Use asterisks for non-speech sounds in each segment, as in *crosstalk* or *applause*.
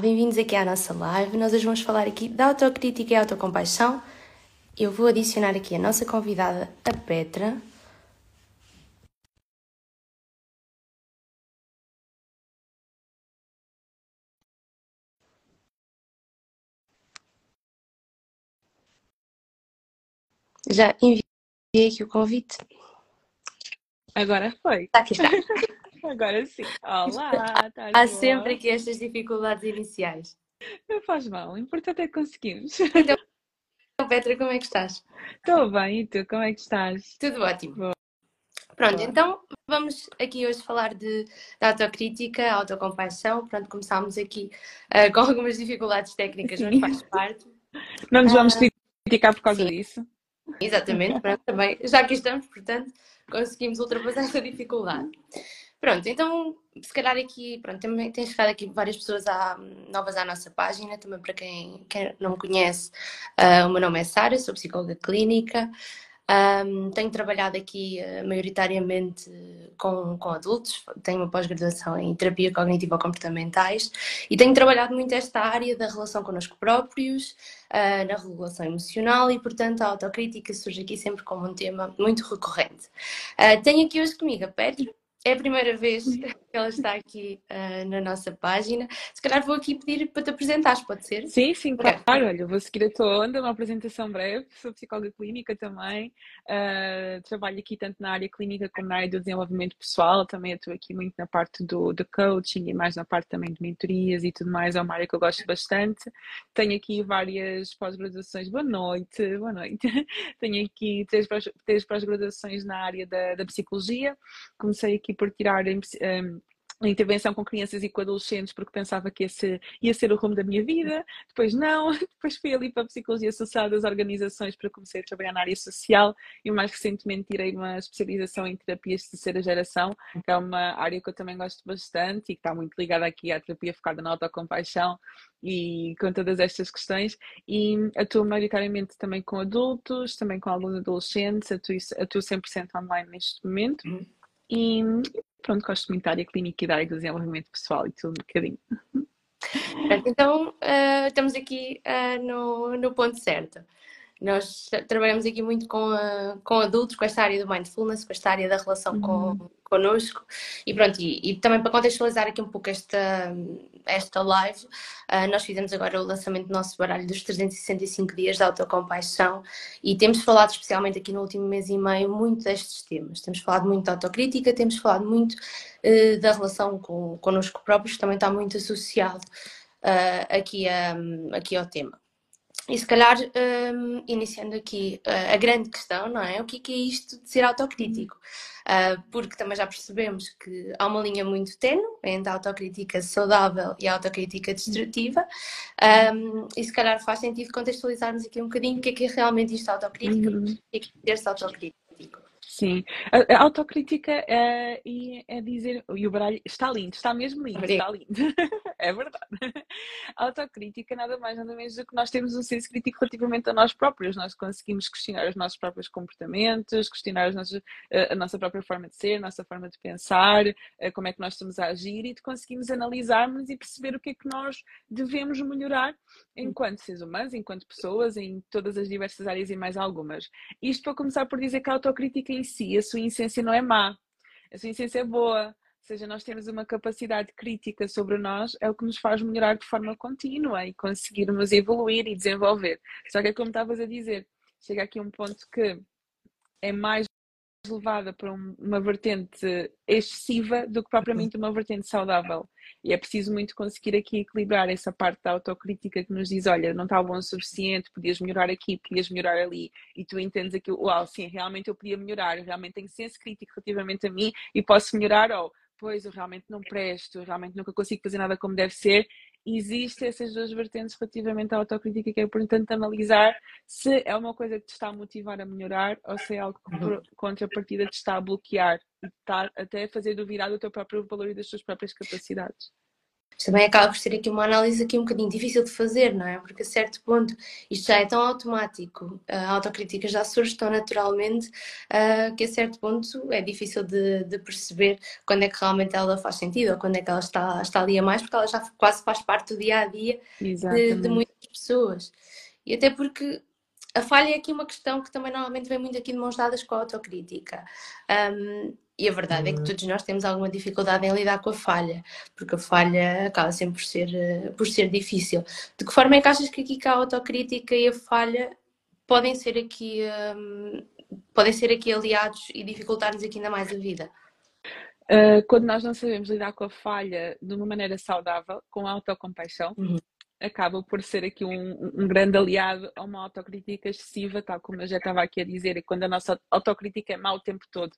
bem-vindos aqui à nossa live. Nós hoje vamos falar aqui da autocrítica e autocompaixão. Eu vou adicionar aqui a nossa convidada, a Petra. Já enviei aqui o convite. Agora foi. Tá aqui está. *laughs* Agora sim. Olá, *laughs* tá Há boa? sempre aqui estas dificuldades iniciais. Não faz mal, o importante é que conseguimos. Então, Petra, como é que estás? Estou bem, e tu, como é que estás? Tudo ótimo. Boa. Pronto, Boa. então vamos aqui hoje falar de, de autocrítica, autocompaixão. Pronto, começámos aqui ah, com *laughs* algumas dificuldades técnicas, mas faz parte. Não nos vamos Ah, criticar por causa sim. disso. Exatamente, pronto, também, já aqui estamos, portanto, conseguimos ultrapassar essa dificuldade. Pronto, então, se calhar aqui, pronto, também tem chegado aqui várias pessoas à- novas à nossa página, também para quem, quem não me conhece, ah, o meu nome é Sara, sou psicóloga clínica, Ahm, tenho trabalhado aqui ah, maioritariamente com, com adultos, tenho uma pós-graduação em terapia cognitivo-comportamentais e tenho trabalhado muito esta área da relação connosco próprios, ah, na regulação emocional e, portanto, a autocrítica surge aqui sempre como um tema muito recorrente. Ah, tenho aqui hoje comigo a Petra, é a primeira vez *laughs* ela está aqui ah, na nossa página. Se calhar vou aqui pedir para te apresentares, pode ser? Sim, sim, Ok. claro. Olha, vou seguir a tua onda, uma apresentação breve. Sou psicóloga clínica também. Ah, trabalho aqui tanto na área clínica como na área do desenvolvimento pessoal. Também estou aqui muito na parte do, do coaching e mais na parte também de mentorias e tudo mais. É uma área que eu gosto bastante. Tenho aqui várias pós-graduações. Boa noite, boa noite. *laughs* Tenho aqui três pós- três pós-graduações na área da, da psicologia. Comecei aqui por tirar a intervenção com crianças e com adolescentes porque pensava que esse ia ser o rumo da minha vida, depois não, *laughs* depois fui ali para a Psicologia Social das Organizações para comecei a trabalhar na área social e mais recentemente tirei uma especialização em terapias de terceira geração, que é uma área que eu também gosto bastante e que está muito ligada aqui à terapia focada na autocompaixão e com todas estas questões. E atuo maioritariamente também com adultos, também com alguns adolescentes, atuo, atuo 100% online neste momento. Uhum. e pronto, gosto muito da área clínica e da área do desenvolvimento pessoal e tudo um bocadinho. Então, ah, estamos aqui ah, no, no ponto certo. Nós trabalhamos aqui muito com, a- com adultos, com esta área do mindfulness, com esta área da relação com, connosco. E pronto, e, e também para contextualizar aqui um pouco esta, esta live, ah, nós fizemos agora o lançamento do nosso baralho dos 365 dias de autocompaixão e temos falado especialmente aqui no último mês e meio muito destes temas. Temos falado muito de autocrítica, temos falado muito eh, da relação com, connosco próprios, que também está muito associado ah, aqui, a- aqui ao tema. E se calhar, hum, iniciando aqui ah, a grande questão, não é? O que é que é isto de ser autocrítico? Ah, porque também já percebemos que há uma linha muito tenue entre a autocrítica saudável e a autocrítica destrutiva, Hum, e se calhar faz sentido contextualizarmos aqui um bocadinho o que é que é realmente isto autocrítica Uhum. e o que é que é ser-se autocrítico. Sim, a, a autocrítica é, e é dizer, e o baralho está lindo, está mesmo lindo, está lindo, *laughs* é verdade. A autocrítica nada mais nada menos do que nós temos um senso crítico relativamente a nós próprios, nós conseguimos questionar os nossos próprios comportamentos, questionar os nossos, a a nossa própria forma de ser, a nossa forma de pensar, eh, como é que nós estamos a agir e conseguimos analisarmos e perceber o que é que nós devemos melhorar enquanto seres humanos, enquanto pessoas, em todas as diversas áreas e mais algumas. Isto para começar por dizer que a autocrítica em si, a sua essência não é má, a sua essência é boa. Ou seja, nós temos uma capacidade crítica sobre nós, é o que nos faz melhorar de forma contínua e conseguirmos evoluir e desenvolver. Só que é como estavas a dizer, chega aqui um ponto que é mais levada para um- uma vertente excessiva do que propriamente uma vertente saudável. E é preciso muito conseguir aqui equilibrar essa parte da autocrítica que nos diz, olha, não está bom o suficiente, podias melhorar aqui, podias melhorar ali, e tu entendes aquilo, uau, sim, realmente eu podia melhorar, eu realmente tenho senso crítico relativamente a mim e posso melhorar, ou pois eu realmente não presto, eu realmente nunca consigo fazer nada como deve ser. Existem essas duas vertentes relativamente à autocrítica que é importante analisar se é uma coisa que te está a motivar a melhorar ou se é algo que por contrapartida te está a bloquear e está até a fazer duvidar do teu próprio valor e das tuas próprias capacidades. Também acaba por ser aqui uma análise aqui um bocadinho difícil de fazer, não é? Porque a certo ponto isto já é tão automático, a autocrítica já surge tão naturalmente uh, que a certo ponto é difícil de, de, perceber quando é que realmente ela faz sentido ou quando é que ela está, está ali a mais, porque ela já quase faz parte do dia a dia de, de muitas pessoas. E até porque a falha é aqui uma questão que também normalmente vem muito aqui de mãos dadas com a autocrítica. Um, e a verdade é que uhum. todos nós temos alguma dificuldade em lidar com a falha, porque a falha acaba sempre por ser, eh, por ser difícil. De que forma é que achas que aqui a autocrítica e a falha podem ser aqui, um, podem ser aqui aliados e dificultar-nos aqui ainda mais a vida? Uh, quando nós não sabemos lidar com a falha de uma maneira saudável, com autocompaixão, uhum acaba por ser aqui um, um, grande aliado a uma autocrítica excessiva, tal como eu já estava aqui a dizer, e quando a nossa autocrítica é má o tempo todo.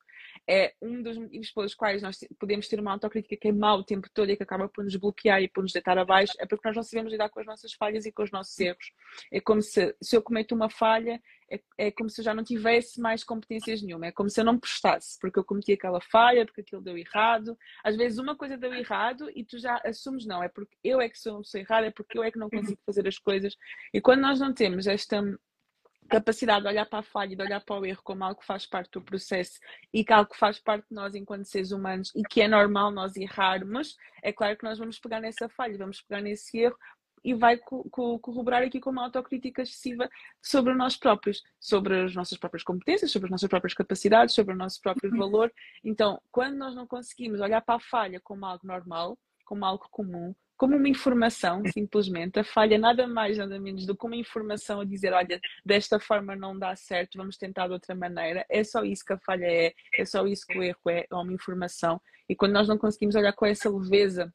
É um dos motivos pelos quais nós podemos ter uma autocrítica que é má o tempo todo e que acaba por nos bloquear e por nos deitar abaixo, é porque nós não sabemos lidar com as nossas falhas e com os nossos erros. É como se, se eu cometo uma falha, é, é, como se eu já não tivesse mais competências nenhuma, é como se eu não prestasse, porque eu cometi aquela falha, porque aquilo deu errado. Às vezes uma coisa deu errado e tu já assumes, não, é porque eu é que sou uma pessoa errada, é porque eu é que não consigo fazer as coisas. E quando nós não temos esta capacidade de olhar para a falha e de olhar para o erro como algo que faz parte do processo e que algo que faz parte de nós enquanto seres humanos e que é normal nós errarmos, é claro que nós vamos pegar nessa falha, vamos pegar nesse erro e vai co co corroborar aqui com uma autocrítica excessiva sobre nós próprios, sobre as nossas próprias competências, sobre as nossas próprias capacidades, sobre o nosso próprio uhum. valor. Então, quando nós não conseguimos olhar para a falha como algo normal, como algo comum, como uma informação, simplesmente, a falha nada mais, nada menos do que uma informação a dizer, olha, desta forma não dá certo, vamos tentar de outra maneira. É só isso que a falha é, é só isso que o erro é, é uma informação. E quando nós não conseguimos olhar com essa leveza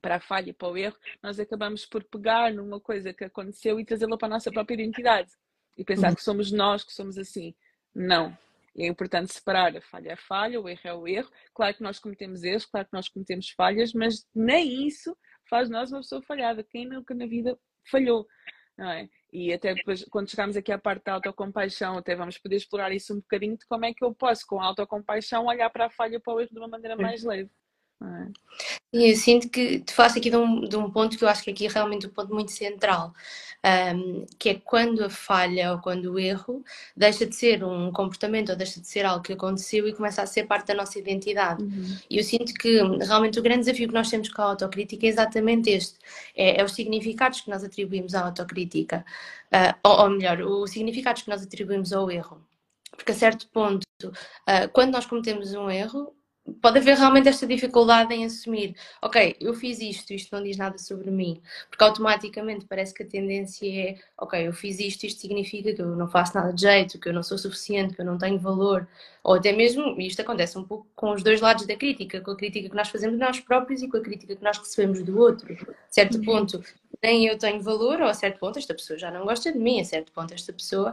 para a falha e para o erro, nós acabamos por pegar numa coisa que aconteceu e trazê-la para a nossa própria identidade e pensar uhum. que somos nós que somos assim. Não. É importante separar a falha é a falha, o erro é o erro. Claro que nós cometemos erros, claro que nós cometemos falhas, mas nem isso faz nós uma pessoa falhada. Quem nunca na vida falhou, não é? E até depois, quando chegamos aqui à parte da autocompaixão, até vamos poder explorar isso um bocadinho de como é que eu posso, com a autocompaixão, olhar para a falha para o erro de uma maneira mais leve. É? E eu sinto que te faço aqui de um, de um ponto que eu acho que aqui é realmente um ponto muito central, um, que é quando a falha ou quando o erro deixa de ser um comportamento ou deixa de ser algo que aconteceu e começa a ser parte da nossa identidade. Uhum. E eu sinto que realmente o grande desafio que nós temos com a autocrítica é exatamente este: é, é os significados que nós atribuímos à autocrítica, uh, ou, ou melhor, os significados que nós atribuímos ao erro. Porque a certo ponto, uh, quando nós cometemos um erro, pode haver realmente esta dificuldade em assumir, ok, eu fiz isto, isto não diz nada sobre mim, porque automaticamente parece que a tendência é, ok, eu fiz isto, isto significa que eu não faço nada de jeito, que eu não sou suficiente, que eu não tenho valor, ou até mesmo, isto acontece um pouco com os dois lados da crítica, com a crítica que nós fazemos de nós próprios e com a crítica que nós recebemos do outro. A certo uhum. ponto, nem eu tenho valor, ou a certo ponto esta pessoa já não gosta de mim, a certo ponto esta pessoa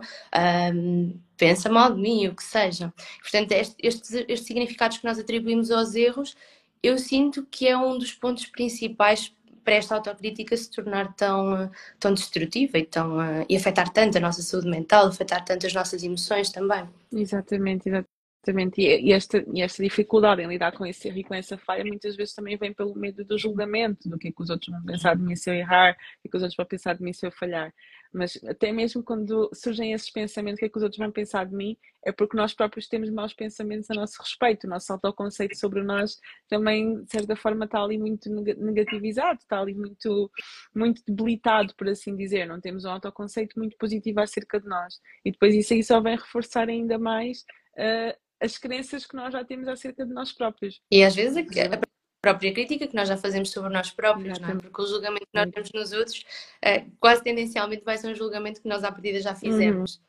pensa mal de mim, o que seja. Portanto, estes, estes significados que nós atribuímos aos erros, eu sinto que é um dos pontos principais para esta autocrítica se tornar tão, tão destrutiva e, tão, uh, e afetar tanto a nossa saúde mental, afetar tanto as nossas emoções também. Exatamente, exatamente. Exatamente, e esta, e esta dificuldade em lidar com esse erro e com essa falha muitas vezes também vem pelo medo do julgamento, do que é que os outros vão pensar de mim se eu errar, o que é que os outros vão pensar de mim se eu falhar. Mas até mesmo quando surgem esses pensamentos, o que é que os outros vão pensar de mim, é porque nós próprios temos maus pensamentos a nosso respeito, o nosso autoconceito sobre nós também, de certa forma, está ali muito negativizado, está ali muito, muito debilitado, por assim dizer. Não temos um autoconceito muito positivo acerca de nós. E depois isso aí só vem reforçar ainda mais. Uh, as crenças que nós já temos acerca de nós próprios. E às vezes a, a própria crítica que nós já fazemos sobre nós próprios, não é? Porque o julgamento que nós temos nos outros, é, quase tendencialmente vai ser um julgamento que nós à partida já fizemos.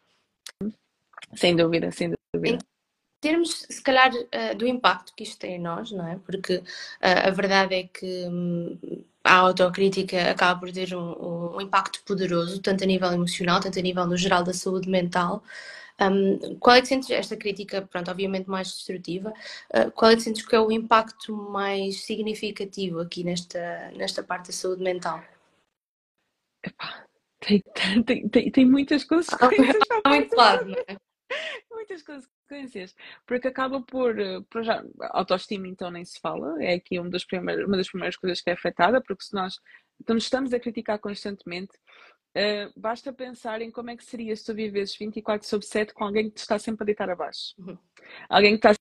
Uhum. Sem dúvida, sem dúvida. Em termos, se calhar, uh, do impacto que isto tem em nós, não é? Porque uh, a verdade é que um, a autocrítica acaba por ter um, um impacto poderoso, tanto a nível emocional, tanto a nível no geral da saúde mental. Um, qual é que sentes esta crítica, pronto, obviamente mais destrutiva, uh, qual é que sentes que é o impacto mais significativo aqui nesta, nesta parte da saúde mental? Epá, tem, *laughs* tem, tem, tem muitas consequências. *laughs* Está muito claro, não é? *laughs* muitas consequências, porque acaba por, eh, por já, autoestima então nem se fala, é aqui um dos primeiros, uma das primeiras coisas que é afetada, porque se nós então, estamos a criticar constantemente, uh, basta pensar em como é que seria se tu vivesses 24 sobre 7 com alguém que te está sempre a deitar abaixo. Uhum. Alguém que está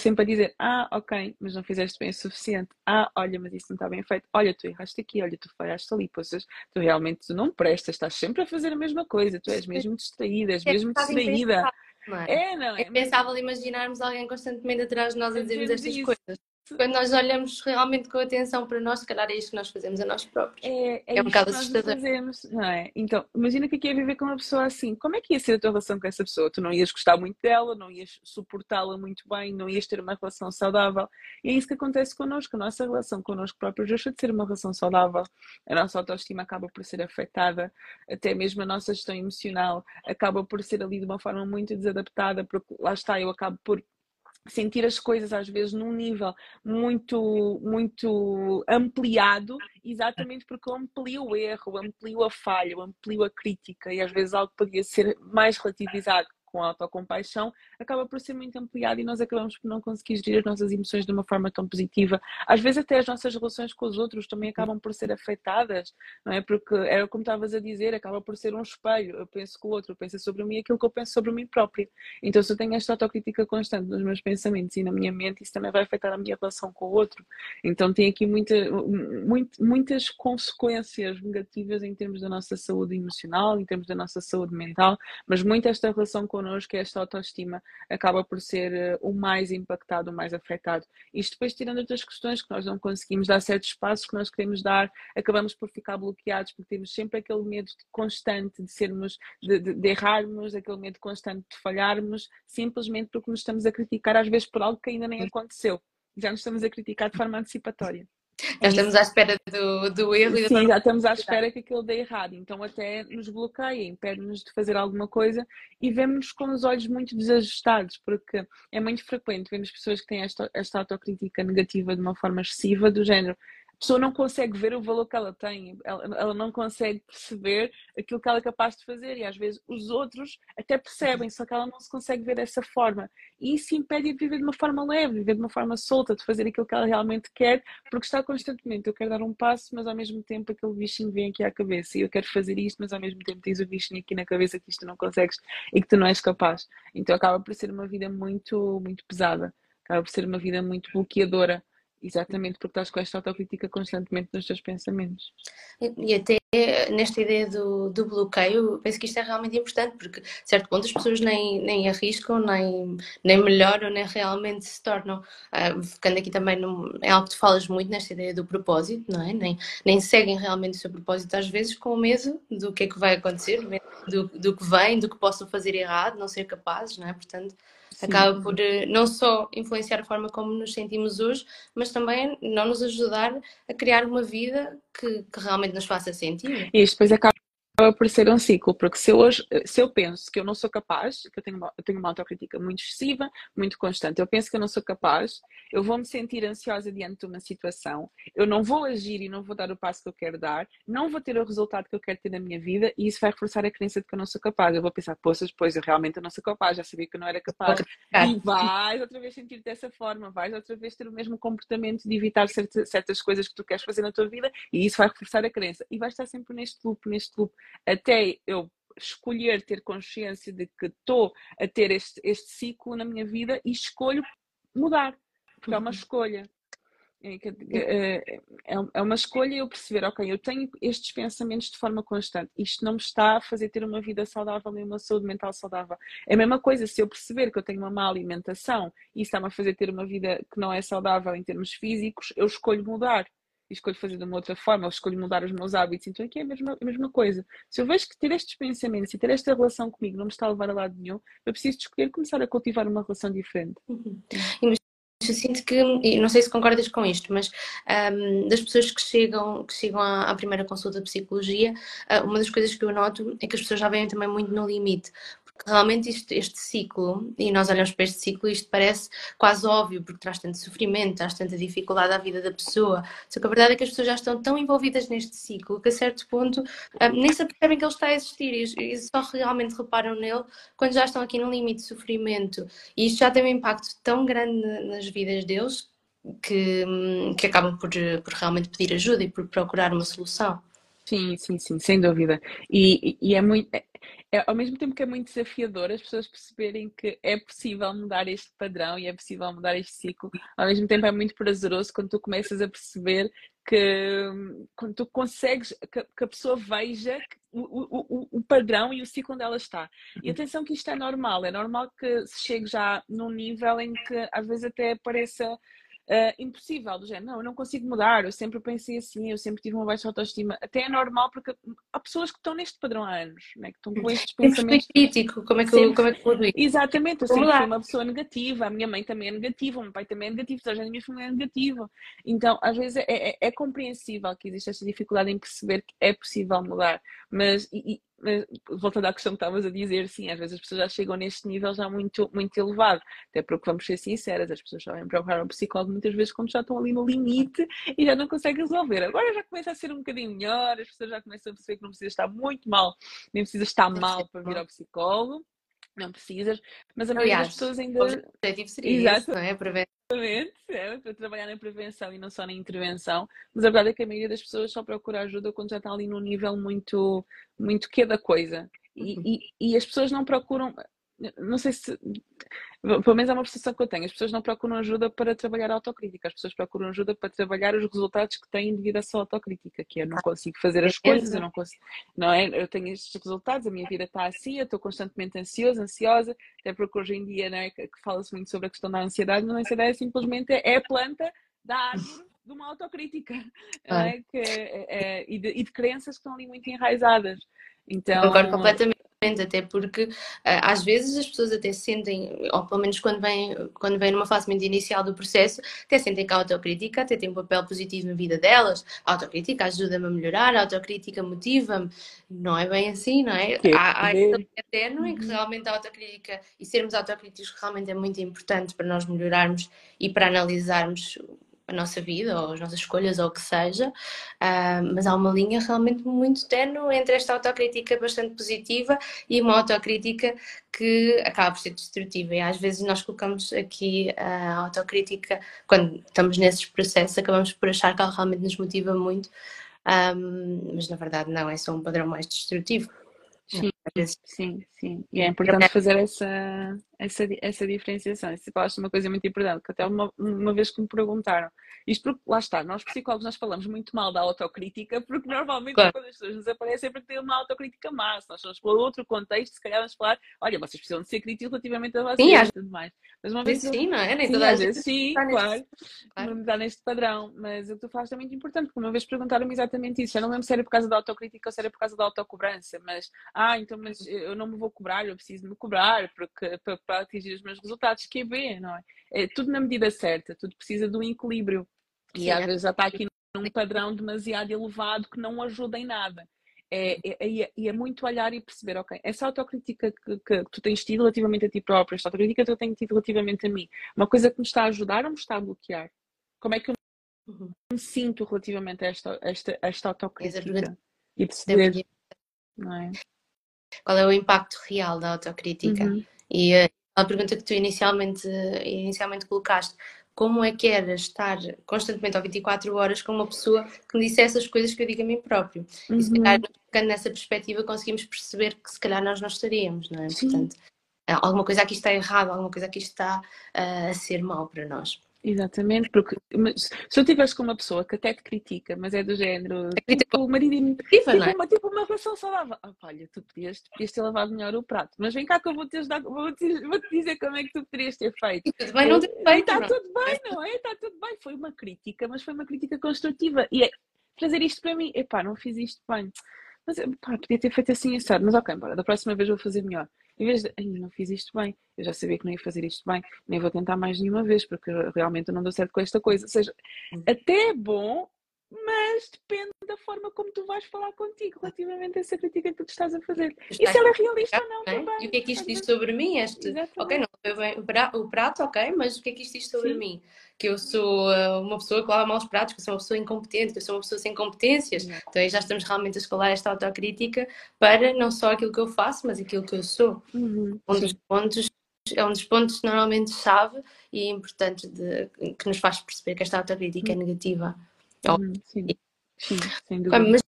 sempre a dizer, ah, ok, mas não fizeste bem o suficiente. Ah, olha, mas isso não está bem feito. Olha, tu erraste aqui, olha, tu falhaste ali. Pois, tu realmente não prestas, estás sempre a fazer a mesma coisa, tu és mesmo distraída, és é mesmo distraída. Não é? é, não é? É pensável imaginarmos alguém constantemente atrás de nós a dizer estas isso. coisas. Quando nós olhamos realmente com atenção para nós, se calhar é isto que nós fazemos a nós próprios. É, é, é um bocado assustador. Fazemos, não é? Então, imagina que aqui é viver com uma pessoa assim. Como é que ia ser a tua relação com essa pessoa? Tu não ias gostar muito dela, não ias suportá-la muito bem, não ias ter uma relação saudável. E é isso que acontece connosco. A nossa relação connosco próprios deixa de ser uma relação saudável. A nossa autoestima acaba por ser afetada, até mesmo a nossa gestão emocional acaba por ser ali de uma forma muito desadaptada, porque lá está, eu acabo por sentir as coisas às vezes num nível muito muito ampliado exatamente porque eu amplio o erro, amplio a falha, amplio a crítica e às vezes algo podia ser mais relativizado com autocompaixão, acaba por ser muito ampliado e nós acabamos por não conseguir gerir as nossas emoções de uma forma tão positiva. Às vezes até as nossas relações com os outros também acabam por ser afetadas, não é? Porque era como estavas a dizer, acaba por ser um espelho. Eu penso que o outro pensa sobre mim aquilo que eu penso sobre mim própria. Então se eu tenho esta autocrítica constante nos meus pensamentos e na minha mente, isso também vai afetar a minha relação com o outro. Então tem aqui muita, muito, muitas consequências negativas em termos da nossa saúde emocional, em termos da nossa saúde mental, mas muito esta relação com connosco, esta autoestima acaba por ser eh, o mais impactado, o mais afetado. Isto depois tirando outras questões que nós não conseguimos dar certos passos que nós queremos dar, acabamos por ficar bloqueados porque temos sempre aquele medo constante de sermos, de, de, de errarmos, aquele medo constante de falharmos, simplesmente porque nos estamos a criticar às vezes por algo que ainda nem aconteceu. Já nos estamos a criticar de forma antecipatória. Já estamos à espera do, do erro e Sim, já estamos à espera que aquilo dê errado. Então até nos bloqueia, impede-nos de fazer alguma coisa e vemos com os olhos muito desajustados, porque é muito frequente vemos pessoas que têm esta, esta autocrítica negativa de uma forma excessiva, do género a pessoa não consegue ver o valor que ela tem, ela, ela, não consegue perceber aquilo que ela é capaz de fazer e às vezes os outros até percebem, só que ela não se consegue ver dessa forma. E isso impede de viver de uma forma leve, de viver de uma forma solta, de fazer aquilo que ela realmente quer, porque está constantemente, eu quero dar um passo, mas ao mesmo tempo aquele bichinho vem aqui à cabeça e eu quero fazer isto, mas ao mesmo tempo tens o bichinho aqui na cabeça que isto não consegues e que tu não és capaz. Então acaba por ser uma vida muito, muito pesada, acaba por ser uma vida muito bloqueadora Exatamente, porque estás com esta autocrítica constantemente nos teus pensamentos. E, até nesta ideia do, do bloqueio, penso que isto é realmente importante, porque, certo ponto, as pessoas nem, nem arriscam, nem, nem melhoram, nem realmente se tornam. Uh, ficando aqui também num, é algo que tu falas muito nesta ideia do propósito, não é? Nem, nem seguem realmente o seu propósito, às vezes, com medo do que é que vai acontecer, do, do que vem, do que possam fazer errado, não ser capazes, não é? Portanto Sim. acaba por eh, não só influenciar a forma como nos sentimos hoje, mas também não nos ajudar a criar uma vida que, que realmente nos faça sentido. E depois acaba acaba por ser um ciclo, porque se eu hoje, se eu penso que eu não sou capaz, que eu tenho uma, eu tenho uma autocrítica muito excessiva, muito constante, eu penso que eu não sou capaz, eu vou me sentir ansiosa diante de uma situação, eu não vou agir e não vou dar o passo que eu quero dar, não vou ter o resultado que eu quero ter na minha vida e isso vai reforçar a crença de que eu não sou capaz. Eu vou pensar, poças, pois eu realmente não sou capaz, já sabia que eu não era capaz. E vais outra vez sentir dessa forma, vais outra vez ter o mesmo comportamento de evitar certas coisas que tu queres fazer na tua vida e isso vai reforçar a crença. E vais estar sempre neste loop, neste loop até eu escolher ter consciência de que estou a ter este, este ciclo na minha vida e escolho mudar, porque é uma uhum. escolha. É, é, é uma escolha eu perceber, ok, eu tenho estes pensamentos de forma constante, isto não me está a fazer ter uma vida saudável e uma saúde mental saudável. É a mesma coisa se eu perceber que eu tenho uma má alimentação e isso está-me a fazer ter uma vida que não é saudável em termos físicos, eu escolho mudar e escolho fazer de uma outra forma, ou escolho mudar os meus hábitos, então aqui é a mesma, a mesma coisa. Se eu vejo que ter estes pensamentos e ter esta relação comigo não me está a levar a lado nenhum, eu preciso escolher começar a cultivar uma relação diferente. Uhum. Eu sinto que, e não sei se concordas com isto, mas um, das pessoas que chegam, que chegam à, à primeira consulta de psicologia, uh, uma das coisas que eu noto é que as pessoas já vêm também muito no limite realmente isto, este ciclo, e nós olhamos para este ciclo, isto parece quase óbvio, porque traz tanto sofrimento, traz tanta dificuldade à vida da pessoa. Só que a verdade é que as pessoas já estão tão envolvidas neste ciclo que a certo ponto um, nem se percebem que ele está a existir e, e só realmente reparam nele quando já estão aqui no limite de sofrimento. E isto já tem um impacto tão grande nas vidas deles que, hum, que acabam por, por realmente pedir ajuda e por procurar uma solução. Sim, sim, sim, sem dúvida. E, e é muito, é, ao mesmo tempo que é muito desafiador as pessoas perceberem que é possível mudar este padrão e é possível mudar este ciclo, ao mesmo tempo é muito prazeroso quando tu começas a perceber que quando tu consegues que, que a pessoa veja o, o, o, padrão e o ciclo onde ela está. E atenção que isto é normal, é normal que se chegue já num nível em que às vezes até pareça uh, impossível, do género, não, eu não consigo mudar, eu sempre pensei assim, eu sempre tive uma baixa autoestima. Até é normal porque há pessoas que estão neste padrão há anos, né? que estão com estes pensamentos. crítico, como é que sempre... eu, como é que eu Exatamente, eu sempre fui uma pessoa negativa, a minha mãe também é negativa, o meu pai também é negativo, toda a minha família é negativa. Então, às vezes é, é, é compreensível que existe esta dificuldade em perceber que é possível mudar, mas e, voltando à questão que estavas a dizer, sim, às vezes as pessoas já chegam neste nível já muito, muito elevado, até porque vamos ser sinceras, as pessoas já vêm procurar um psicólogo muitas vezes quando já estão ali no limite e já não conseguem resolver. Agora já começa a ser um bocadinho melhor, as pessoas já começam a perceber que não precisa estar muito mal, nem precisa estar mal para vir ao psicólogo. Não precisas, mas a maioria das pessoas ainda. O objetivo seria Exato. Isso, não é? Prevenção. Exatamente, é, para trabalhar na prevenção e não só na intervenção, mas a verdade é que a maioria das pessoas só procura ajuda quando já está ali num nível muito, muito que da coisa. E, e, e, as pessoas não procuram, não sei se, pelo menos é uma percepção que eu tenho, as pessoas não procuram ajuda para trabalhar a autocrítica, as pessoas procuram ajuda para trabalhar os resultados que têm devido à sua autocrítica, que eu não consigo fazer as coisas, eu não consigo, não é? Eu tenho estes resultados, a minha vida está assim, eu estou constantemente ansiosa, ansiosa, até porque hoje em dia, não é, que fala-se muito sobre a questão da ansiedade, mas a ansiedade é simplesmente é a planta da árvore *laughs* de uma autocrítica, ah. é? Que é, é, e, de, e de crenças que estão ali muito enraizadas. Então, Concordo completamente até porque uh, às vezes as pessoas até sentem, ou pelo menos quando vêm, quando vêm numa fase muito inicial do processo, até sentem que a autocrítica até tem um papel positivo na vida delas. A autocrítica ajuda-me a melhorar, a autocrítica motiva-me. Não é bem assim, não é? Que há, há esse eterno em que uhum. realmente a autocrítica e sermos autocríticos realmente é muito importante para nós melhorarmos e para analisarmos a nossa vida ou as nossas escolhas ou o que seja, uh, mas há uma linha realmente muito tenue entre esta autocrítica bastante positiva e uma autocrítica que acaba por ser destrutiva. E às vezes nós colocamos aqui a autocrítica, quando estamos nesses processos, acabamos por achar que ela realmente nos motiva muito, um, mas na verdade não, é só um padrão mais destrutivo. Sim, sim, sim. E é importante fazer essa, essa, essa diferenciação. Isso falaste uma coisa muito importante, que até uma, uma vez que me perguntaram, isto porque, lá está, nós psicólogos nós falamos muito mal da autocrítica, porque normalmente claro. quando as pessoas nos aparecem é porque têm uma autocrítica má. Se nós formos para outro contexto, se calhar vamos falar, olha, vocês precisam de ser críticos relativamente a vocês sim, e tudo mais. Mas uma vez. Sim, não é? Nem toda a gente. Sim, claro. claro. Mudar neste padrão. Mas o que tu falaste é muito importante, porque uma vez perguntaram-me exatamente isso. Eu não lembro se era por causa da autocrítica ou se era por causa da autocobrança, mas, ah, então, mas eu não me vou cobrar, eu preciso me cobrar porque, para, para atingir os meus resultados, que é bem, não é? É tudo na medida certa, tudo precisa de um equilíbrio. E às vezes já está aqui num padrão demasiado elevado que não ajuda em nada. É, é, é, é, muito olhar e perceber, ok, essa autocrítica que, que, tu tens tido relativamente a ti próprio, esta autocrítica que eu tenho tido relativamente a mim, uma coisa que me está a ajudar ou me está a bloquear? Como é que eu uhum. me sinto relativamente a esta, esta, esta autocrítica? E perceber, não é? Qual é o impacto real da autocrítica? Uhum. E uh, a pergunta que tu inicialmente, inicialmente colocaste, como é que era estar constantemente ou 24 horas com uma pessoa que me dissesse as coisas que eu digo a mim próprio? Uhum. E se calhar, ficando nessa perspectiva, conseguimos perceber que se calhar nós não estaríamos, não é? Sim. Portanto, alguma coisa aqui está errada, alguma coisa aqui está uh, a ser mal para nós. Exatamente, porque se eu estiveres com uma pessoa que até te critica, mas é do género, é tipo, o marido tipo, é? uma, tipo uma relação saudável. Oh, olha, tu podias, podias ter lavado melhor o prato, mas vem cá que eu vou-te ajudar, vou-te vou -te dizer como é que tu poderias ter feito. tudo bem, não feito. Está tudo bem, não é? Está tudo bem. Foi uma crítica, mas foi uma crítica construtiva. E é fazer isto para mim, epá, não fiz isto bem. Mas pá, podia ter feito assim, sabe? Mas ok, bora, da próxima vez vou fazer melhor. Em vez de, ainda não fiz isto bem, eu já sabia que não ia fazer isto bem, nem vou tentar mais nenhuma vez, porque realmente não deu certo com esta coisa. Ou seja, uhum. até é bom mas depende da forma como tu vais falar contigo relativamente a essa crítica que tu estás a fazer. E se ela é realista ou não, é? também. E o que é que isto diz sobre mim? Este, ok, não foi bem o prato, ok, mas o que é que isto diz sobre Sim. mim? Que eu sou uh, uma pessoa que lava maus pratos, que eu sou uma pessoa incompetente, que eu sou uma pessoa sem competências. Então aí já estamos realmente a escalar esta autocrítica para não só aquilo que eu faço, mas aquilo que eu sou. Uhum. Um dos pontos é um dos pontos normalmente chave e importantes de, que nos faz perceber que esta autocrítica é negativa. Uhum, sim. sim, sem dúvida. Mas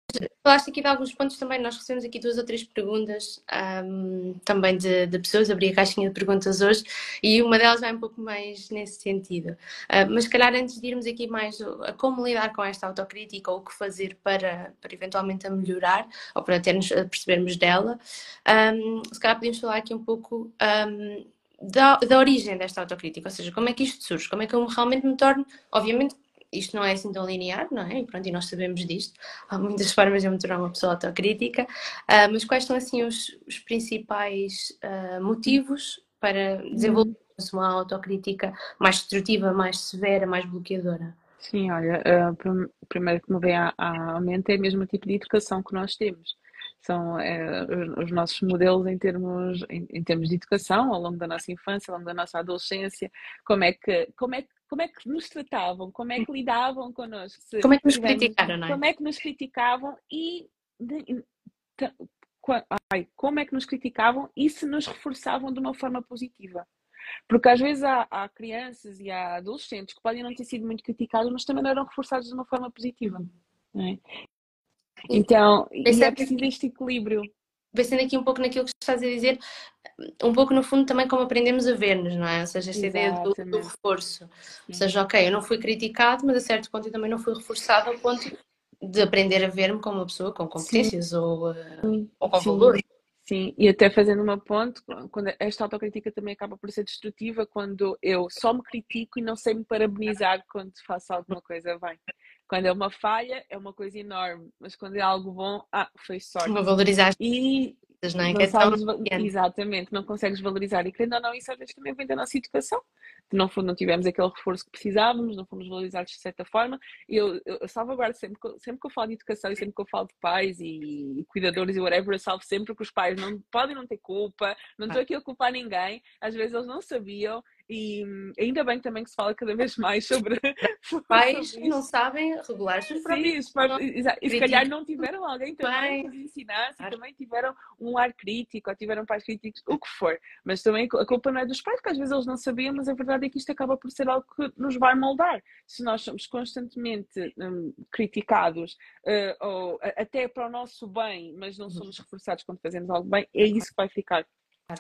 falaste aqui de alguns pontos também, nós recebemos aqui duas ou três perguntas um, também de, de, pessoas, abri a caixinha de perguntas hoje e uma delas vai um pouco mais nesse sentido. Uh, mas se calhar antes de irmos aqui mais a como lidar com esta autocrítica ou o que fazer para, para eventualmente a melhorar ou para até nos percebermos dela, um, se calhar podemos falar aqui um pouco um, da, da origem desta autocrítica, ou seja, como é que isto surge, como é que eu realmente me torno, obviamente isto não é assim tão linear, não é? E pronto, e nós sabemos disto. Há muitas *laughs* formas de eu me tornar uma pessoa autocrítica, uh, mas quais são assim os, os principais uh, motivos para desenvolver uma autocrítica mais destrutiva, mais severa, mais bloqueadora? Sim, olha, uh, primeiro que me vem à, à mente é mesmo o tipo de educação que nós temos são é, os, nossos modelos em termos, em, em, termos de educação ao longo da nossa infância, ao longo da nossa adolescência, como é que, como é que como é que nos tratavam, como é que lidavam connosco. Se como é que nos tivemos, criticaram, não é? Como é que nos criticavam e de, ai, como é que nos criticavam e se nos reforçavam de uma forma positiva. Porque às vezes há, há, crianças e há adolescentes que podem não ter sido muito criticados, mas também não eram reforçados de uma forma positiva. É? Então, e é preciso este equilíbrio. Pensando aqui um pouco naquilo que estás a dizer, um pouco no fundo também como aprendemos a ver-nos, não é? Ou seja, esta ideia do, do reforço. Ou seja, ok, eu não fui criticado, mas a certo ponto eu também não fui reforçado ao ponto de aprender a ver-me como uma pessoa com competências ou, uh, ou com valores. Sim, e até fazendo uma ponte, quando esta autocrítica também acaba por ser destrutiva quando eu só me critico e não sei me parabenizar quando faço alguma coisa bem. Quando é uma falha, é uma coisa enorme, mas quando é algo bom, ah, foi sorte. Uma valorizar. E não é? Não é sabes. Exatamente, não consegues valorizar. E querendo ou não, isso às vezes também vem da nossa educação. Que não, não tivemos aquele reforço que precisávamos, não fomos valorizados de certa forma. E eu, eu, eu salvaguardo sempre, sempre que eu falo de educação e sempre que eu falo de pais e, e cuidadores e whatever, eu salvo sempre que os pais não podem não ter culpa, não estou aqui a culpar ninguém. Às vezes eles não sabiam e ainda bem também que se fala cada vez mais sobre. *laughs* Pais sobre não sabem regular os seus próprios. Sim, e se calhar não tiveram alguém também que lhes ensinasse, claro. também tiveram um ar crítico, ou tiveram pais críticos, o que for. Mas também a culpa não é dos pais, porque às vezes eles não sabiam, mas a verdade é que isto acaba por ser algo que nos vai moldar. Se nós somos constantemente um, criticados, uh, ou até para o nosso bem, mas não somos reforçados quando fazemos algo bem, é isso que vai ficar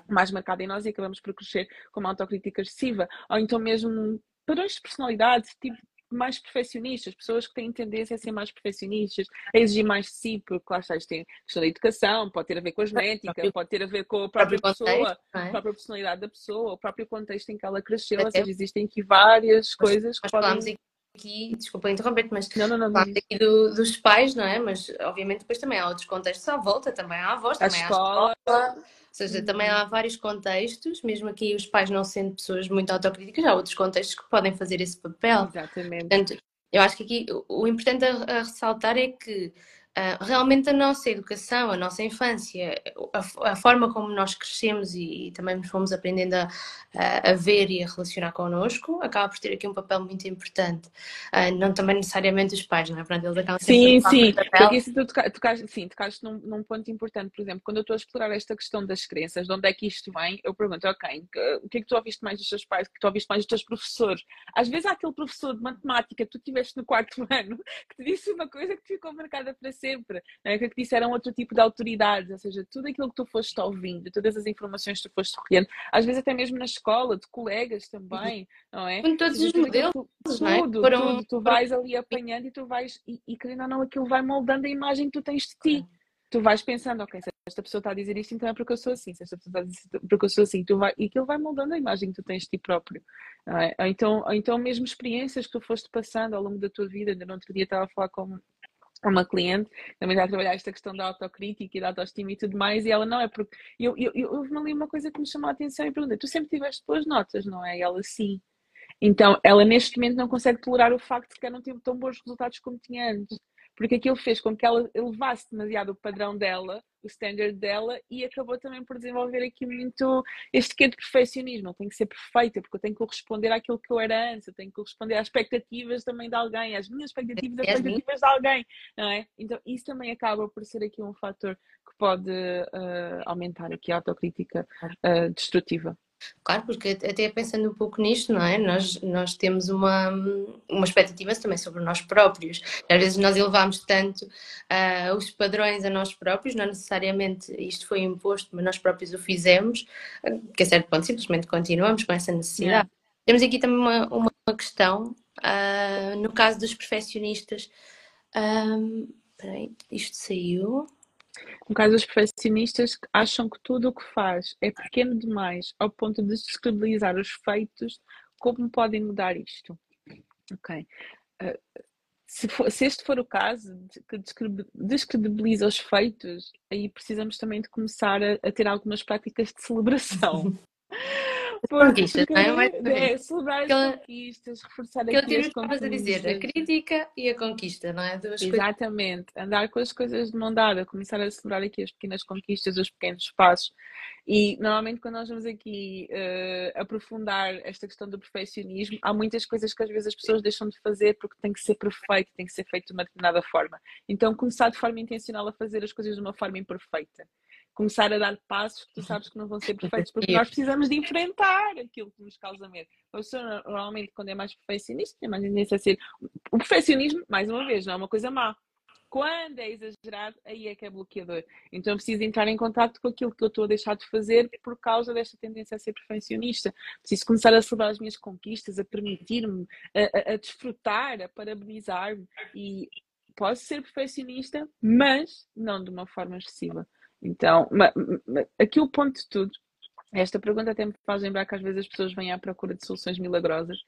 mais marcada em nós e acabamos por crescer com uma autocrítica excessiva, ou então mesmo padrões de personalidade, tipo mais perfeccionistas, pessoas que têm tendência a ser mais perfeccionistas, a exigir mais de si, porque lá está, isto tem questão da educação, pode ter a ver com a genética, pode ter a ver com a própria pessoa, contexto, é? a própria personalidade da pessoa, o próprio contexto em que ela cresceu, Até ou seja, existem aqui várias coisas que podem aqui, desculpa interromper mas não, não, não, aqui do, dos pais, não é? Mas obviamente depois também há outros contextos à volta, também há avós, também escola, há escola. Ou seja, também há vários contextos, mesmo aqui os pais não sendo pessoas muito autocríticas, há outros contextos que podem fazer esse papel. Exatamente. Portanto, eu acho que aqui o importante a, a ressaltar é que Uh, realmente a nossa educação, a nossa infância, a, a forma como nós crescemos e, e, também nos fomos aprendendo a, a, ver e a relacionar connosco, acaba por ter aqui um papel muito importante. Uh, não também necessariamente os pais, não é? Portanto, eles acabam sim, sim, porque isso tu tocaste, sim, tocaste num, num, ponto importante. Por exemplo, quando eu estou a explorar esta questão das crenças, de onde é que isto vem, eu pergunto, ok, o que é que tu ouviste mais dos teus pais, o que tu ouviste mais dos teus professores? Às vezes há aquele professor de matemática que tu tiveste no quarto *laughs* ano que te disse uma coisa que te ficou marcada para sempre sempre, é? que disseram outro tipo de autoridades, ou seja, tudo aquilo que tu foste ouvindo, todas as informações que tu foste recolhendo, às vezes até mesmo na escola, de colegas também, não é? Com todos os modelos, tudo, é? tudo, tudo, tu vais ali apanhando e tu vais, e, e querendo ou não, aquilo vai moldando a imagem que tu tens de ti. Tu vais pensando, ok, se esta pessoa está a dizer isto, então é porque eu sou assim. Se esta pessoa está a dizer isto, porque eu sou assim. Tu vai, e aquilo vai moldando a imagem que tu tens de ti próprio. É? Então, então, mesmo experiências que tu foste passando ao longo da tua vida. Ainda no outro dia estava a falar com, uma cliente também está a trabalhar esta questão da autocrítica e da autoestima e tudo mais, e ela não é porque. Eu, eu, eu houve ali uma coisa que me chamou a atenção e perguntei: tu sempre tiveste boas notas, não é? E ela sim. Então, ela neste momento não consegue tolerar o facto de que ela não teve tão bons resultados como tinha antes porque aquilo fez com que ela elevasse demasiado o padrão dela, o standard dela, e acabou também por desenvolver aqui muito este quê de perfeccionismo. Eu tenho que ser perfeita, porque eu tenho que corresponder àquilo que eu era antes, eu tenho que corresponder às expectativas também de alguém, às minhas expectativas, às expectativas de alguém, não é? Então, isso também acaba por ser aqui um fator que pode uh, aumentar aqui a autocrítica uh, destrutiva. Claro, porque até pensando um pouco nisto, não é? Nós, nós temos uma, uma expectativa também sobre nós próprios. Às vezes nós elevamos tanto uh, os padrões a nós próprios, não necessariamente isto foi imposto, mas nós próprios o fizemos, que a certo ponto simplesmente continuamos com essa necessidade. Yeah. Temos aqui também uma, uma questão, uh, no caso dos perfeccionistas. Um, peraí, isto saiu. No caso dos perfeccionistas, acham que tudo o que faz é pequeno demais ao ponto de descredibilizar os feitos, como podem mudar isto? Ok. Uh, se, for, se, este for o caso, que descredibiliza os feitos, aí precisamos também de começar a, a ter algumas práticas de celebração. *laughs* conquistas, não é? é celebrar as conquistas, reforçar aqui as conquistas. a dizer, a crítica e a conquista, não é? Duas Exatamente, coisas... andar com as coisas de mão dada, começar a celebrar aqui as pequenas conquistas, os pequenos passos. E normalmente quando nós vamos aqui uh, aprofundar esta questão do perfeccionismo, há muitas coisas que às vezes as pessoas deixam de fazer porque tem que ser perfeito, tem que ser feito de uma determinada forma. Então começar de forma intencional a fazer as coisas de uma forma imperfeita começar a dar passos que tu sabes que não vão ser perfeitos, porque nós precisamos de enfrentar aquilo que nos causa medo. A pessoa, normalmente, quando é mais perfeccionista, tem mais tendência a ser. O perfeccionismo, mais uma vez, não é uma coisa má. Quando é exagerado, aí é que é bloqueador. Então eu preciso entrar em contato com aquilo que eu estou a deixar de fazer por causa desta tendência a ser perfeccionista. Preciso começar a celebrar as minhas conquistas, a permitir-me, a, a, a desfrutar, a parabenizar-me. E posso ser perfeccionista, mas não de uma forma excessiva. Então, aqui o ponto de tudo, esta pergunta até me faz lembrar que às vezes as pessoas vêm à procura de soluções milagrosas.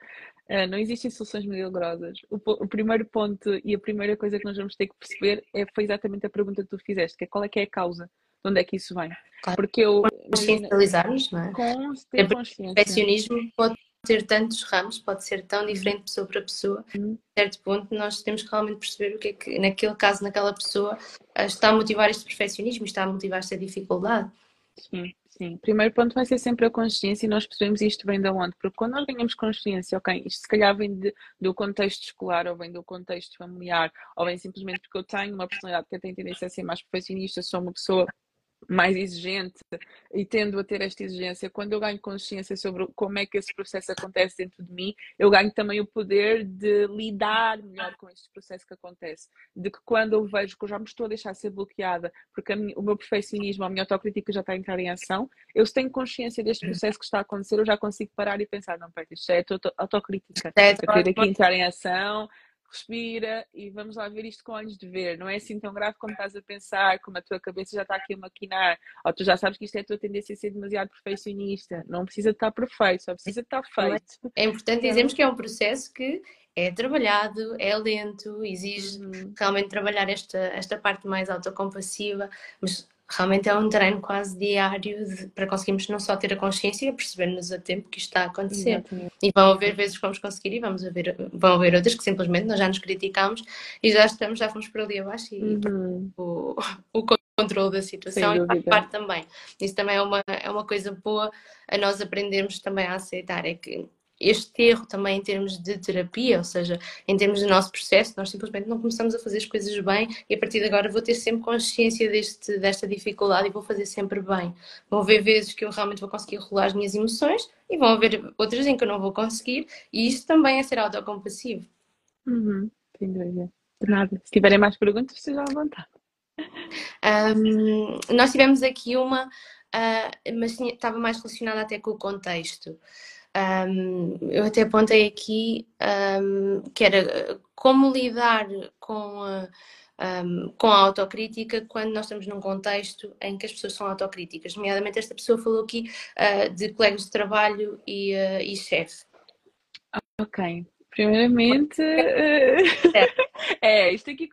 Uh, não existem soluções milagrosas. O, o, primeiro ponto e a primeira coisa que nós vamos ter que perceber é, foi exatamente a pergunta que tu fizeste, que é qual é que é a causa, de onde é que isso vem. Claro. Porque eu... Consciencializar-nos, não é? Com ter consciência. Perfeccionismo pode ter tantos ramos, pode ser tão diferente pessoa para pessoa. Uhum. A certo ponto, nós temos que realmente perceber o que é que, naquele caso, naquela pessoa, eh, está a motivar este perfeccionismo, está a motivar esta dificuldade. Sim, sim. Primeiro ponto vai ser sempre a consciência e nós percebemos isto vem de onde? Porque quando nós ganhamos consciência, ok, isto se calhar vem de, do contexto escolar ou vem do contexto familiar ou vem simplesmente porque eu tenho uma personalidade que tem tendência a ser mais perfeccionista, sou uma pessoa mais exigente e tendo a ter esta exigência, quando eu ganho consciência sobre como é que esse processo acontece dentro de mim, eu ganho também o poder de lidar melhor com este processo que acontece. De que quando eu vejo que eu já me estou a deixar ser bloqueada, porque minha, o meu perfeccionismo, a minha autocrítica já está a entrar em ação, eu se tenho consciência deste processo que está a acontecer, eu já consigo parar e pensar, não, pera, isto é autocrítica. É, eu tenho que entrar em ação, respira e vamos lá ver isto com olhos de ver. Não é assim tão grave como estás a pensar, como a tua cabeça já está aqui a maquinar, ou tu já sabes que isto é a tua tendência a ser demasiado perfeccionista. Não precisa de estar perfeito, só precisa de estar feito. É importante dizermos que é um processo que é trabalhado, é lento, exige uhum. realmente trabalhar esta, esta parte mais autocompassiva, mas realmente é um treino quase diário de, para conseguirmos não só ter a consciência e perceber-nos a tempo que isto está a acontecer. Exatamente. E vão haver vezes que vamos conseguir e vamos haver, vão haver outras que simplesmente nós já nos criticamos e já estamos, já fomos para ali abaixo e uhum. o, o controle da situação e faz parte também. Isso também é uma, é uma coisa boa a nós aprendermos também a aceitar, é que este erro também em termos de terapia, ou seja, em termos do nosso processo, nós simplesmente não começamos a fazer as coisas bem e a partir de agora vou ter sempre consciência deste, desta dificuldade e vou fazer sempre bem. Vão haver vezes que eu realmente vou conseguir rolar as minhas emoções e vão haver outras em que eu não vou conseguir e isso também é ser autocompassivo. Uhum, sem dúvida. De nada. Se tiverem mais perguntas, estejam à vontade. Um, nós tivemos aqui uma, uh, mas estava mais relacionada até com o contexto. Um, eu até apontei aqui um, que era como lidar com a, um, com a autocrítica quando nós estamos num contexto em que as pessoas são autocríticas. Nomeadamente, esta pessoa falou aqui uh, de colegas de trabalho e, uh, e chefe. Ok. Primeiramente, *laughs* É, isto aqui.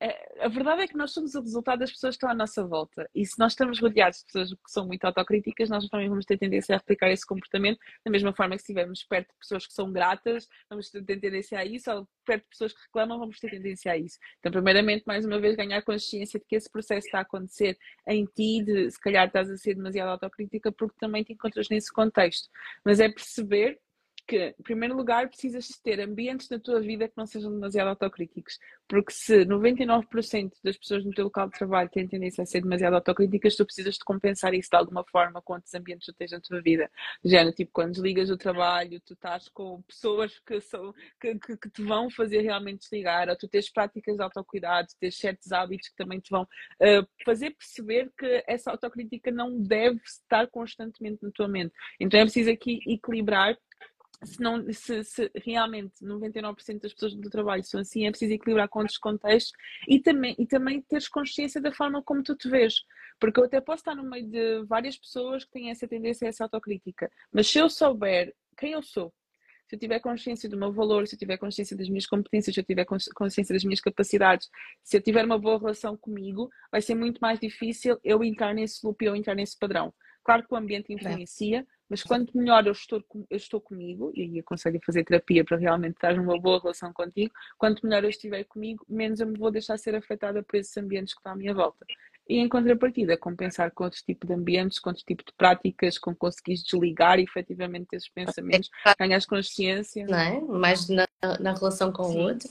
É, a verdade é que nós somos o resultado das pessoas que estão à nossa volta. E se nós estamos rodeados de pessoas que são muito autocríticas, nós também vamos ter tendência a replicar esse comportamento, da mesma forma que se estivermos perto de pessoas que são gratas, vamos ter tendência a isso, ou perto de pessoas que reclamam, vamos ter tendência a isso. Então, primeiramente, mais uma vez, ganhar consciência de que esse processo está a acontecer em ti, de se calhar estás a ser demasiado autocrítica, porque também te encontras nesse contexto. Mas é perceber que, em primeiro lugar, precisas ter ambientes na tua vida que não sejam demasiado autocríticos. Porque se 99% das pessoas no teu local de trabalho têm tendência a ser demasiado autocríticas, tu precisas de compensar isso de alguma forma com outros ambientes que tu tens na tua vida. Já tipo, quando desligas o trabalho, tu estás com pessoas que, são, que, que, que te vão fazer realmente desligar, ou tu tens práticas de autocuidado, tens certos hábitos que também te vão uh, fazer perceber que essa autocrítica não deve estar constantemente na tua mente. Então é preciso aqui equilibrar se, não, se, se, realmente 99% das pessoas do trabalho são assim, é preciso equilibrar com outros contextos e também, e também teres consciência da forma como tu te vês. Porque eu até posso estar no meio de várias pessoas que têm essa tendência essa autocrítica, mas se eu souber quem eu sou, se eu tiver consciência do meu valor, se eu tiver consciência das minhas competências, se eu tiver consciência das minhas capacidades, se eu tiver uma boa relação comigo, vai ser muito mais difícil eu entrar nesse loop, eu entrar nesse padrão. Claro que o ambiente influencia, mas quanto melhor eu estou, eu estou comigo, e aconselho a fazer terapia para realmente estar numa boa relação contigo, quanto melhor eu estiver comigo, menos eu me vou deixar ser afetada por esses ambientes que estão à minha volta. E em contrapartida, compensar com outro tipo de ambientes, com outro tipo de práticas, com conseguires desligar efetivamente esses pensamentos, ganhas consciência. Não é? Mais na, na relação com Sim. o outro.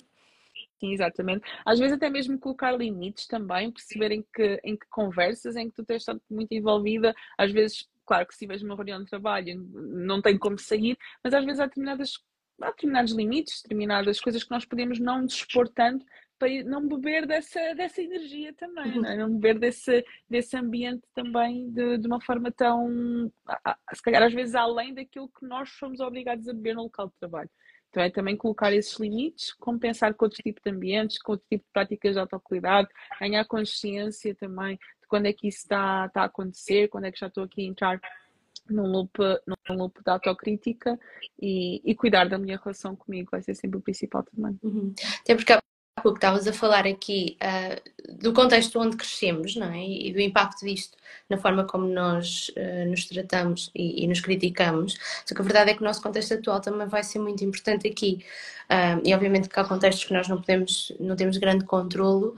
Sim, exatamente. Às vezes até mesmo colocar limites também, perceber em que, em que conversas em que tu tens estado muito envolvida, às vezes claro que se tiveres uma reunião de trabalho não tem como sair, mas às vezes há determinadas há determinados limites, determinadas coisas que nós podemos não dispor tanto para não beber dessa, dessa energia também, não, é? não beber desse, desse ambiente também de, de uma forma tão, se calhar às vezes além daquilo que nós somos obrigados a beber no local de trabalho. Então é também colocar esses limites, compensar com outro tipo de ambientes, com outro tipo de práticas de autocuidado, ganhar consciência também quando é que isso está, está a acontecer, quando é que já estou aqui a entrar num loop, num loop de autocrítica e, e cuidar da minha relação comigo vai ser sempre o principal também. Uhum. Até porque há pouco estavas a falar aqui uh, do contexto onde crescemos não é? e do impacto disto na forma como nós uh, nos tratamos e, e, nos criticamos. Só que a verdade é que o nosso contexto atual também vai ser muito importante aqui. Um, e obviamente que há contextos que nós não podemos, não temos grande controlo,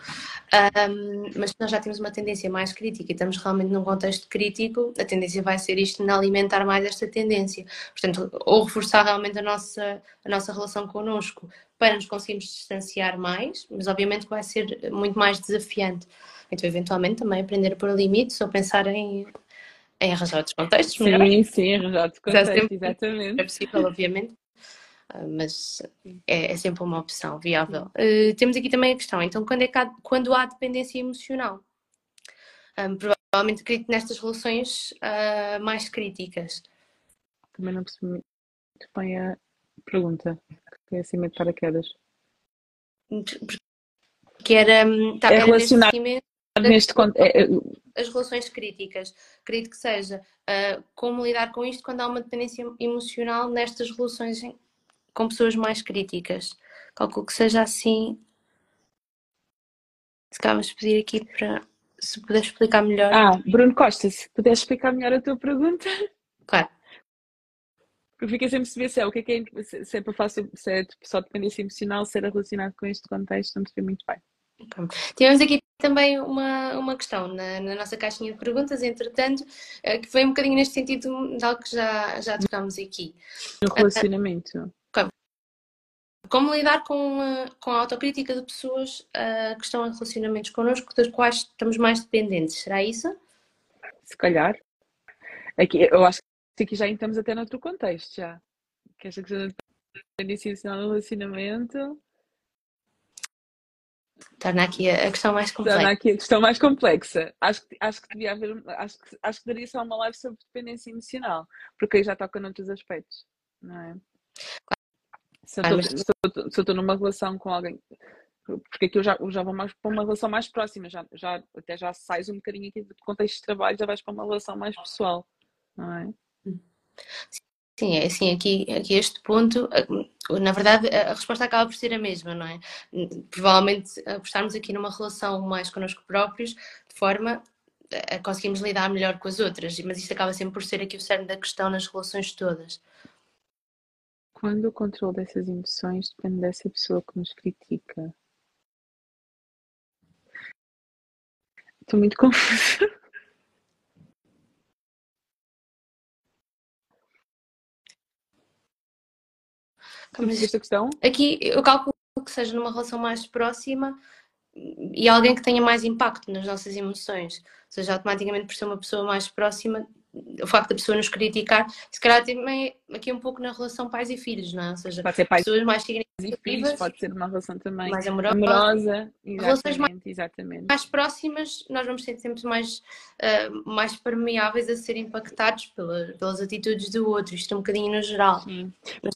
um, mas nós já temos uma tendência mais crítica e estamos realmente num contexto crítico, a tendência vai ser isto de alimentar mais esta tendência. Portanto, ou reforçar realmente a nossa, a nossa relação connosco para nos conseguirmos distanciar mais, mas obviamente que vai ser muito mais desafiante. Então, eventualmente, também aprender a pôr limites ou pensar em, em arranjar outros contextos. Sim, melhor. sim, arranjar outros contextos, exatamente. É possível, obviamente. Ah, mas é, é, sempre uma opção viável. Uh, temos aqui também a questão, então, quando, é há, quando há dependência emocional? Um, provavelmente acredito nestas relações uh, mais críticas. Também não percebi muito bem a pergunta, que é acima de paraquedas. Que era, hum, tá, é relacionado neste é, é as relações críticas. Acredito que seja uh, como lidar com isto quando há uma dependência emocional nestas relações com pessoas mais críticas. Calculo que seja assim. Se calhar vamos pedir aqui para se puder explicar melhor. Ah, Bruno Costa, se puderes explicar melhor a tua pergunta. Claro. Porque fica sempre perceber se é o que é que é, se é para fácil, se é só dependência emocional, se era relacionado com este contexto, não percebi muito bem. Tivemos aqui também uma, uma questão na, na, nossa caixinha de perguntas, entretanto, eh, que foi um bocadinho neste sentido de algo que já, já tocámos aqui. No relacionamento. Como lidar com a, com a autocrítica de pessoas uh, que estão em relacionamentos connosco, das quais estamos mais dependentes? Será isso? Se calhar. Aqui, eu acho que aqui já estamos até noutro contexto, já. Que esta questão da dependência emocional no relacionamento torna aqui a questão mais complexa. Torna aqui a questão mais complexa. Acho que, acho que devia haver, acho que, acho que daria só uma live sobre dependência emocional, porque aí já toca noutros aspectos, não é? Se eu estou numa relação com alguém, porque aqui eu já, eu já vou mais para uma relação mais próxima, já, já, até já sais um bocadinho aqui do contexto de trabalho, já vais para uma relação mais pessoal, não é? Sim, é assim, aqui, aqui este ponto, na verdade, a resposta acaba por ser a mesma, não é? Provavelmente apostarmos aqui numa relação mais connosco próprios, de forma a conseguirmos lidar melhor com as outras, mas isto acaba sempre por ser aqui o cerne da questão nas relações todas. Quando o controle dessas emoções depende dessa pessoa que nos critica. Estou muito *laughs* confusa. Mas esta questão? Aqui eu calculo que seja numa relação mais próxima e alguém que tenha mais impacto nas nossas emoções. Ou seja, automaticamente por ser uma pessoa mais próxima, o facto da pessoa nos criticar, se calhar também aqui um pouco na relação pais e filhos, não é? Ou seja, pode ser pais pessoas mais significativas, pode ser uma relação também mais amorosa, amorosa exatamente, relações mais, exatamente. mais próximas, nós vamos ser sempre mais, uh, mais permeáveis a ser impactados pela, pelas atitudes do outro, isto é um bocadinho no geral. Sim. Mas,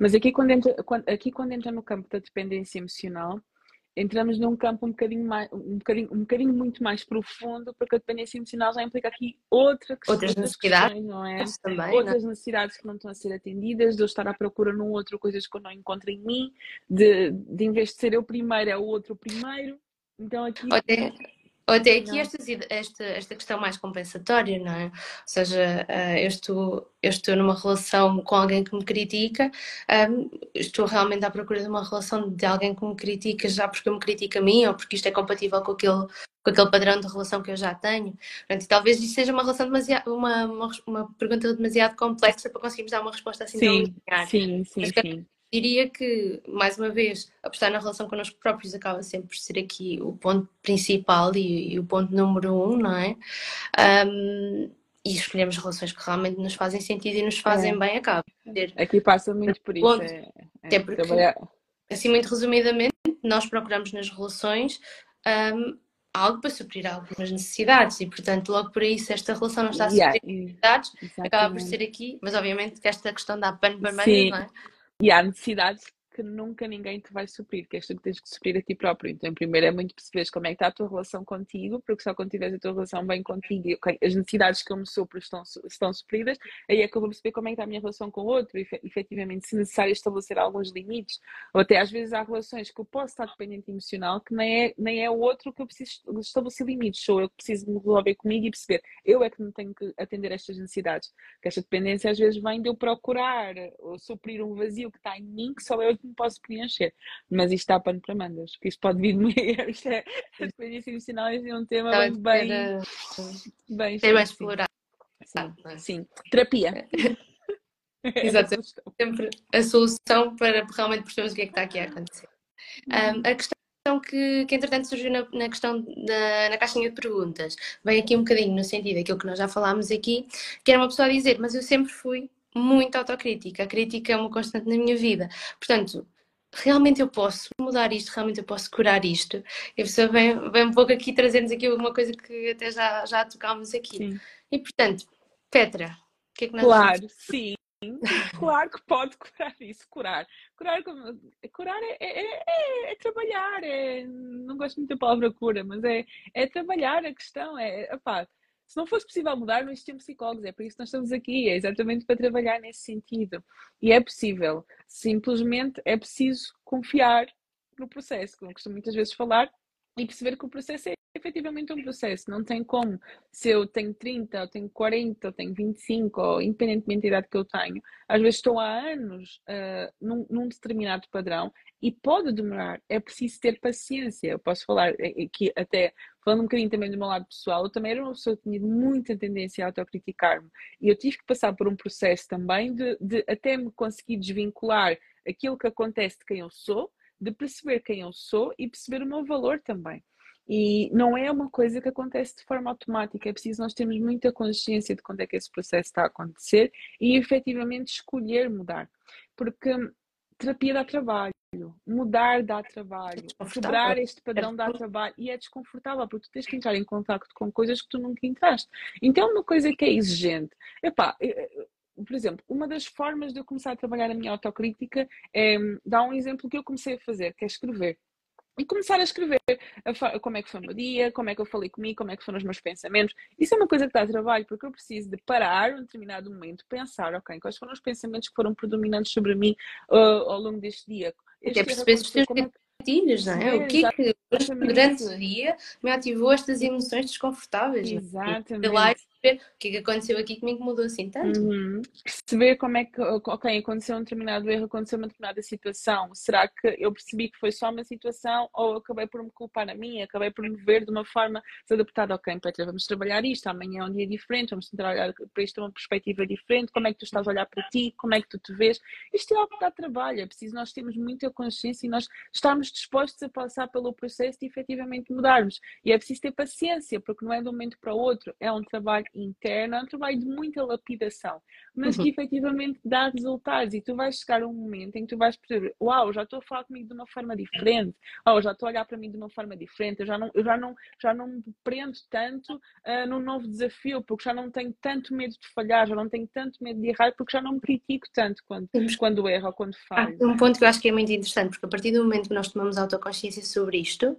mas aqui quando, entra, quando, aqui quando entra no campo da dependência emocional, entramos num campo um bocadinho, mais, um, bocadinho, um bocadinho muito mais profundo, porque a dependência emocional já implica aqui outra questão, outras necessidades, questões, não é? Também, outras não? necessidades que não estão a ser atendidas, de eu estar à procura num outro, coisas que eu não encontro em mim, de, de em vez de ser eu primeiro, é o outro primeiro. Então aqui. Ou até aqui esta, esta, esta questão mais compensatória, não é? Ou seja, eh, eu estou, eu estou numa relação com alguém que me critica, um, estou realmente à procura de uma relação de alguém que me critica já porque me critica a mim ou porque isto é compatível com aquele, com aquele padrão de relação que eu já tenho. Portanto, talvez isto seja uma relação demasiado, uma, uma, uma pergunta demasiado complexa para conseguirmos dar uma resposta assim sim, tão linear. Sim, sim, sim diria que, mais uma vez, apostar na relação connosco próprios acaba sempre por ser aqui o ponto principal e, e o ponto número um, não é? Um, e escolhemos relações que realmente nos fazem sentido e nos fazem é. bem, acaba. Aqui passa muito por isso. É, é, até porque, trabalhar. assim, muito resumidamente, nós procuramos nas relações. Um, algo para suprir algumas necessidades e portanto logo por aí se esta relação não está a suprir yeah, necessidades acaba por ser aqui mas obviamente que esta questão dá pano vermelho, não é? E há necessidades que nunca ninguém te vai suprir, que és tu que tens que suprir a ti próprio. Então, primeiro é muito perceberes como é que está a tua relação contigo, porque só quando tiveres a tua relação bem contigo e okay, as necessidades que eu me supro estão, estão supridas, aí é que eu vou perceber como é que está a minha relação com o outro, e efetivamente, se necessário, estabelecer alguns limites. Ou até às vezes há relações que eu posso estar dependente emocional, que nem é, nem é o outro que eu preciso estabelecer limites, sou eu que preciso me resolver comigo e perceber, eu é que não tenho que atender estas necessidades. Porque esta dependência às vezes vem de eu procurar ou suprir um vazio que está em mim, que só eu que me posso preencher. Mas isto está pano para mangas, porque isto pode vir de meio. *laughs* Isto é, a experiência emocional é um tema bem, bem, bem, bem mais explorado. Sim, ah, sim. Terapia. *laughs* Exatamente. Sempre a solução para realmente percebermos o que é que está aqui a acontecer. Um, a questão que, que entretanto surgiu na, na questão da na caixinha de perguntas vem aqui um bocadinho no sentido daquilo que nós já falámos aqui, que era uma pessoa a dizer, mas eu sempre fui muito autocrítica. A crítica é uma constante na minha vida. Portanto, realmente eu posso mudar isto, realmente eu posso curar isto. E a pessoa vem, vem um pouco aqui trazer-nos aqui uma coisa que até já, já tocámos aqui. Sim. E portanto, Petra, o que é que nós Claro, sim. *laughs* Claro que pode curar isso, curar. Curar, curar é, é, é, é trabalhar, é, não gosto muito da palavra cura, mas é, é trabalhar a questão, é, opá, se não fosse possível mudar, não existiam psicólogos, é por isso que nós estamos aqui, é exatamente para trabalhar nesse sentido. E é possível, simplesmente é preciso confiar no processo, como costumo muitas vezes falar, e perceber que o processo é efetivamente um processo. Não tem como, se eu tenho 30, ou tenho 40, ou tenho 25, ou independentemente da idade que eu tenho, às vezes estou há anos uh, num, num, determinado padrão e pode demorar. É preciso ter paciência. Eu posso falar aqui até, falando um bocadinho também do meu lado pessoal, eu também era uma pessoa que tinha muita tendência a autocriticar-me. E eu tive que passar por um processo também de, de até me conseguir desvincular aquilo que acontece de quem eu sou, de perceber quem eu sou e perceber o meu valor também. E não é uma coisa que acontece de forma automática, é preciso nós termos muita consciência de quando é que esse processo está a acontecer e efetivamente escolher mudar. Porque terapia dá trabalho, mudar dá trabalho, é quebrar este padrão dá trabalho e é desconfortável porque tu tens que entrar em contato com coisas que tu nunca entraste. Então, uma coisa que é exigente, epá, por exemplo, uma das formas de eu começar a trabalhar a minha autocrítica é dar um exemplo que eu comecei a fazer, que é escrever. e começar a escrever a, como é que foi o meu dia, como é que eu falei comigo, como é que foram os meus pensamentos. Isso é uma coisa que dá trabalho, porque eu preciso de parar um determinado momento, pensar, ok, quais foram os pensamentos que foram predominantes sobre mim uh, ao longo deste dia. Até perceber se os teus gatilhos, não é? o que é que durante o dia me ativou estas emoções desconfortáveis? Exatamente. Lá o que é que aconteceu aqui comigo mudou assim tanto. Uhum. Perceber como é que, ok, aconteceu um determinado erro, aconteceu uma determinada situação. Será que eu percebi que foi só uma situação ou acabei por me culpar a mim, acabei por me ver de uma forma desadaptada? Ok, Petra, vamos trabalhar isto, amanhã é um dia diferente, vamos trabalhar para isto uma perspectiva diferente, como é que tu estás a olhar para ti, como é que tu te vês. Isto é algo que dá trabalho, é preciso nós termos muita consciência e nós estarmos dispostos a passar pelo processo de efetivamente mudarmos. E é preciso ter paciência, porque não é de um momento para o outro, é um trabalho interna, é um trabalho de muita lapidação, mas uhum. que efetivamente dá resultados e tu vais chegar a um momento em que tu vais perceber, uau, já estou a falar comigo de uma forma diferente, uau, já estou a olhar para mim de uma forma diferente, eu já não, eu já não, já não me prendo tanto uh, num novo desafio, porque já não tenho tanto medo de falhar, já não tenho tanto medo de errar, porque já não me critico tanto quando, quando erro ou quando falho. Ah, um ponto que eu acho que é muito interessante, porque a partir do momento que nós tomamos autoconsciência sobre isto, um,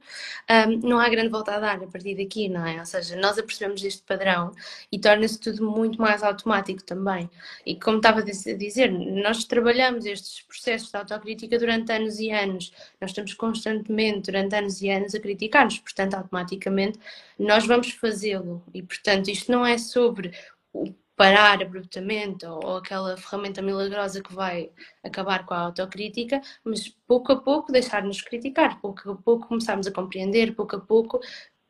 ah, não há grande volta a dar a partir daqui, não é? Ou seja, nós apercebemos este padrão e torna-se tudo muito mais automático também. E como estava a dizer, nós trabalhamos estes processos de autocrítica durante anos e anos, nós estamos constantemente, durante anos e anos, a criticar-nos, portanto, automaticamente nós vamos fazê-lo. E, portanto, isto não é sobre o parar abruptamente ou, ou, aquela ferramenta milagrosa que vai acabar com a autocrítica, mas pouco a pouco deixar-nos criticar, pouco a pouco começarmos a compreender, pouco a pouco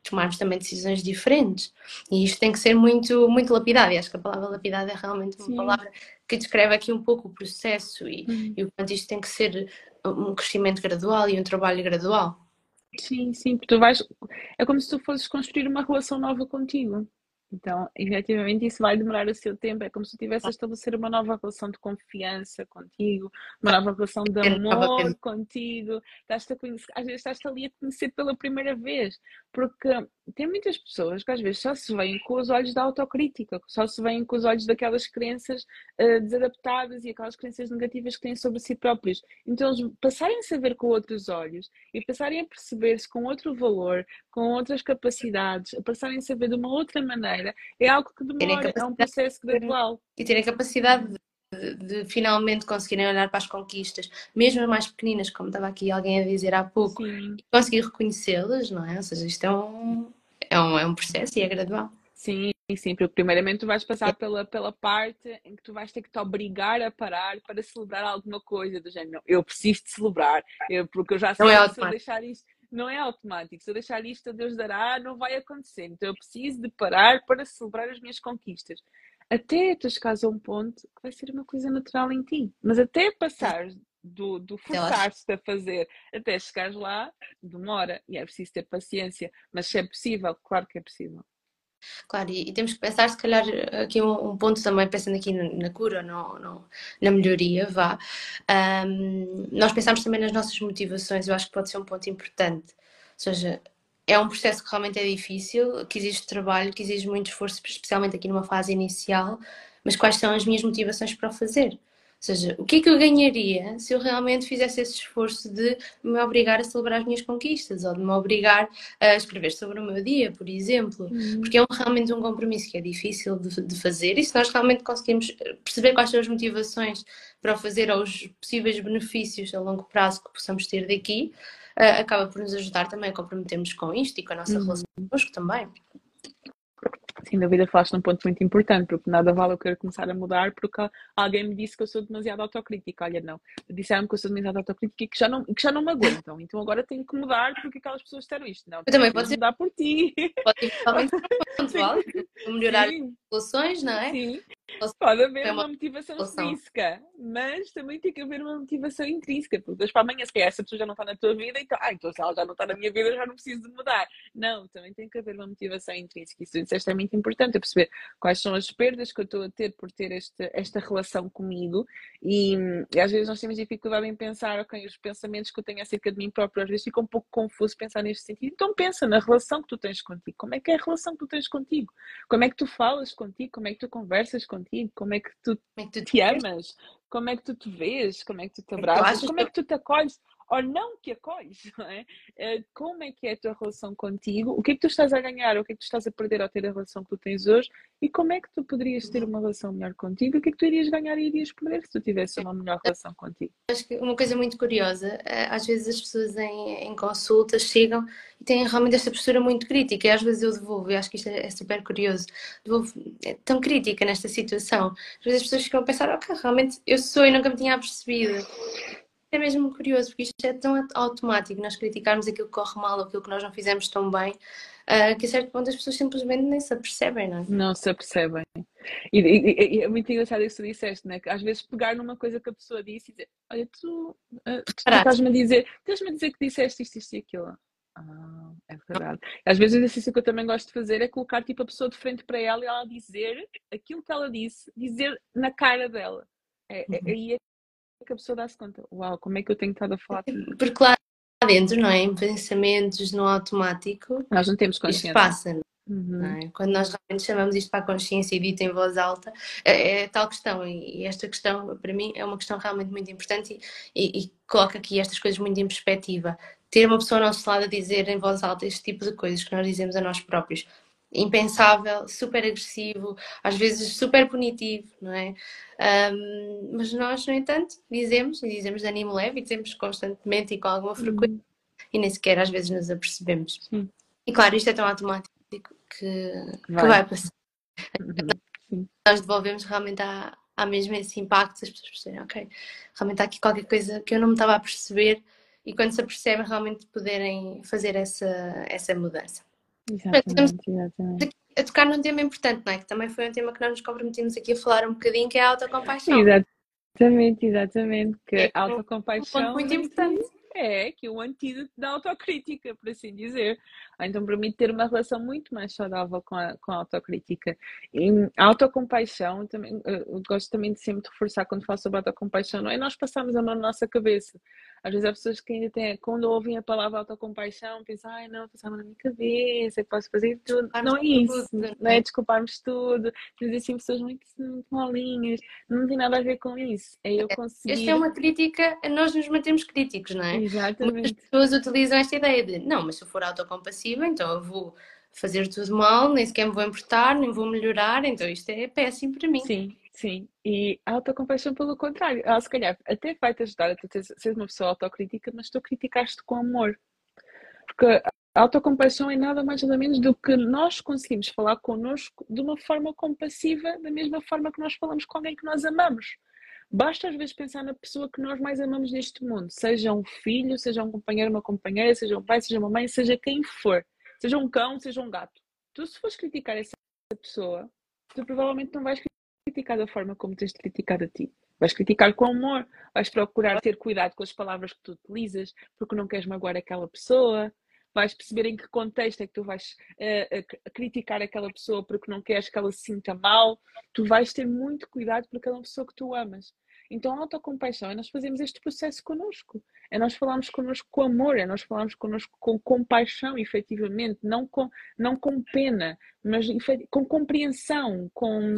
tomarmos também decisões diferentes. E isto tem que ser muito, muito lapidado. E acho que a palavra lapidado é realmente uma Sim. palavra que descreve aqui um pouco o processo e, uhum. e o quanto isto tem que ser um crescimento gradual e um trabalho gradual. Sim, sim, porque tu vais. É como se tu fosses construir uma relação nova contigo. Então, efetivamente, isso vai demorar o seu tempo. É como se estivesse a estabelecer uma nova relação de confiança contigo, uma nova relação de amor contigo. Estás a conhecer, às vezes estás ali a conhecer pela primeira vez, porque tem muitas pessoas que às vezes só se veem com os olhos da autocrítica, só se veem com os olhos daquelas crenças uh, desadaptadas e aquelas crenças negativas que têm sobre si próprios. Então, eles passarem-se a ver com outros olhos e passarem a perceber-se com outro valor, com outras capacidades, a passarem-se a ver de uma outra maneira é algo que demora, é um processo gradual. E terem capacidade de, de, finalmente conseguirem olhar para as conquistas, mesmo as mais pequeninas, como estava aqui alguém a dizer há pouco, Sim. e conseguir reconhecê-las, não é? Ou seja, isto é um, é um, é um processo e é gradual. Sim, sim, porque primeiramente tu vais passar pela, pela parte em que tu vais ter que te obrigar a parar para celebrar alguma coisa do género. Não, eu preciso de celebrar, eu, porque eu já sei é que se eu deixar isto não é automático. Se eu deixar isto a Deus dará, não vai acontecer. Então eu preciso de parar para celebrar as minhas conquistas. Até tu chegares a um ponto que vai ser uma coisa natural em ti. Mas até passar do, do forçar-se a fazer até chegares lá, demora. E é preciso ter paciência. Mas se é possível, claro que é possível. Claro, e, e, temos que pensar, se calhar, aqui um, um ponto também, pensando aqui na cura, no, no, na melhoria, vá. Um, nós pensamos também nas nossas motivações, eu acho que pode ser um ponto importante. Ou seja, é um processo que realmente é difícil, que exige trabalho, que exige muito esforço, especialmente aqui numa fase inicial, mas quais são as minhas motivações para o fazer? Ou seja, o que é que eu ganharia se eu realmente fizesse esse esforço de me obrigar a celebrar as minhas conquistas ou de me obrigar a escrever sobre o meu dia, por exemplo? Uhum. Porque é um, realmente um compromisso que é difícil de, de, fazer e se nós realmente conseguimos perceber quais são as motivações para o fazer ou os possíveis benefícios a longo prazo que possamos ter daqui, uh, acaba por nos ajudar também a comprometermos com isto e com a nossa uhum. relação connosco também. Sem dúvida falaste num ponto muito importante, porque nada vale eu querer começar a mudar porque alguém me disse que eu sou demasiado autocrítica. Olha, não, disseram-me que eu sou demasiado autocrítica e que já não, que já não me aguentam. Então agora tenho que mudar porque aquelas pessoas disseram isto. Não, eu também posso mudar por ti. Pode ser totalmente *laughs* pontual, melhorar Sim. As relações, não é? Sim. Pode haver uma motivação extrínseca, mas também tem que haver uma motivação intrínseca, porque depois para amanhã, se essa pessoa já não está na tua vida, então, ah, então se ela já não está na minha vida, eu já não preciso de mudar. Não, também tem que haver uma motivação intrínseca. Isso disseste é muito importante, é perceber quais são as perdas que eu estou a ter por ter esta, esta relação comigo e, e, às vezes nós temos dificuldade em pensar, ok, os pensamentos que eu tenho acerca de mim próprio, às vezes fica um pouco confuso pensar neste sentido. Então pensa na relação que tu tens contigo. Como é que é a relação que tu tens contigo? Como é que tu falas contigo? Como é que tu conversas contigo? Como é que tu, é que tu te, te amas? Como é que tu te vês? Como é que tu te abraças? Como é que tu te acolhes? Ou não que acolhes, *laughs* não é? Uh, como é que é a tua relação contigo? O que é que tu estás a ganhar? O que é que tu estás a perder ao ter a relação que tu tens hoje? E como é que tu poderias ter uma relação melhor contigo? O que é que tu irias ganhar e irias perder se tu tivesse uma melhor relação contigo? Acho que uma coisa muito curiosa, eh, às vezes as pessoas em, em consultas chegam e têm realmente esta postura muito crítica, e às vezes eu devolvo, e acho que isto é, é super curioso, devolvo, é tão crítica nesta situação. Às vezes as pessoas ficam a pensar, ok, realmente eu sou e nunca me tinha percebido. É mesmo curioso, porque isto é tão automático, nós criticarmos aquilo que corre mal aquilo que nós não fizemos tão bem, uh, que a certo ponto as pessoas simplesmente nem se apercebem, não é? Não se apercebem. E, e, e é muito engraçado isso que tu disseste, né? que às vezes pegar numa coisa que a pessoa disse e dizer, olha, tu, uh, tu estás-me a dizer, estás-me a dizer que disseste isto, isto e aquilo. Ah, é verdade. Às vezes o exercício que eu também gosto de fazer é colocar tipo a pessoa de frente para ela e ela dizer aquilo que ela disse, dizer na cara dela. É, é, uhum. aí é que a pessoa dá-se conta, uau, como é que eu tenho estado a falar? Porque lá dentro, não é? Em pensamentos no automático, nós não temos consciência. Isto passa, uhum. é? Quando nós realmente chamamos isto para a consciência e dito em voz alta, é, é tal questão. E, esta questão, para mim, é uma questão realmente muito importante e, e, e coloca aqui estas coisas muito em perspectiva. Ter uma pessoa ao nosso lado a dizer em voz alta este tipo de coisas que nós dizemos a nós próprios impensável, super agressivo, às vezes super punitivo, não é? Um, mas nós, no entanto, dizemos, e dizemos de ânimo leve, e dizemos constantemente e com alguma frequência, uhum. e nem sequer às vezes nos apercebemos. Sim. E claro, isto é tão automático que vai, que vai passar. Uhum. Nós devolvemos realmente há, há mesmo esse impacto, as pessoas percebem, ok, realmente há aqui qualquer coisa que eu não me estava a perceber, e quando se apercebem, realmente poderem fazer essa, essa mudança. Exatamente, exatamente. A tocar num tema importante, não é? Que também foi um tema que nós nos comprometemos aqui a falar um bocadinho, que é a autocompaixão. Exatamente, exatamente. Que é a autocompaixão. Um ponto muito importante. É, que é o antídoto da autocrítica, por assim dizer. Então permite ter uma relação muito mais saudável com a, com a autocrítica. E a autocompaixão, também, eu gosto também de sempre reforçar quando falo sobre autocompaixão, não é nós passamos a mão na nossa cabeça. Às vezes há pessoas que ainda têm, quando ouvem a palavra autocompaixão, pensam, ai não, passava na minha cabeça, eu posso fazer tudo. não é isso, tudo, não é desculparmos tudo. Temos assim pessoas muito, muito molinhas, não tem nada a ver com isso. É eu conseguir. Esta é uma crítica, nós nos mantemos críticos, não é? Exatamente. Muitas pessoas utilizam esta ideia de, não, mas se eu for então eu vou fazer tudo mal, nem sequer me vou importar, nem vou melhorar, então isto é péssimo para mim. Sim, sim. E a autocompaixão, pelo contrário, ela se calhar até vai-te ajudar a ser uma pessoa autocrítica, mas tu criticaste com amor. Porque a autocompaixão é nada mais nada menos do que nós conseguimos falar connosco de uma forma compassiva, da mesma forma que nós falamos com alguém que nós amamos. Basta às vezes pensar na pessoa que nós mais amamos neste mundo, seja um filho, seja um companheiro, uma companheira, seja um pai, seja uma mãe, seja quem for, seja um cão, seja um gato. Tu, se fores criticar essa pessoa, tu provavelmente não vais criticar da forma como tens de criticar a ti. Vais criticar com amor, vais procurar ter cuidado com as palavras que tu utilizas, porque não queres magoar aquela pessoa, vais perceber em que contexto é que tu vais uh, uh, criticar aquela pessoa porque não queres que ela se sinta mal. Tu vais ter muito cuidado por aquela pessoa que tu amas. Então, a autocompaixão é nós fazermos este processo connosco. É nós falarmos connosco com amor, é nós falarmos connosco com compaixão, efetivamente, não com, não com pena, mas com compreensão, com,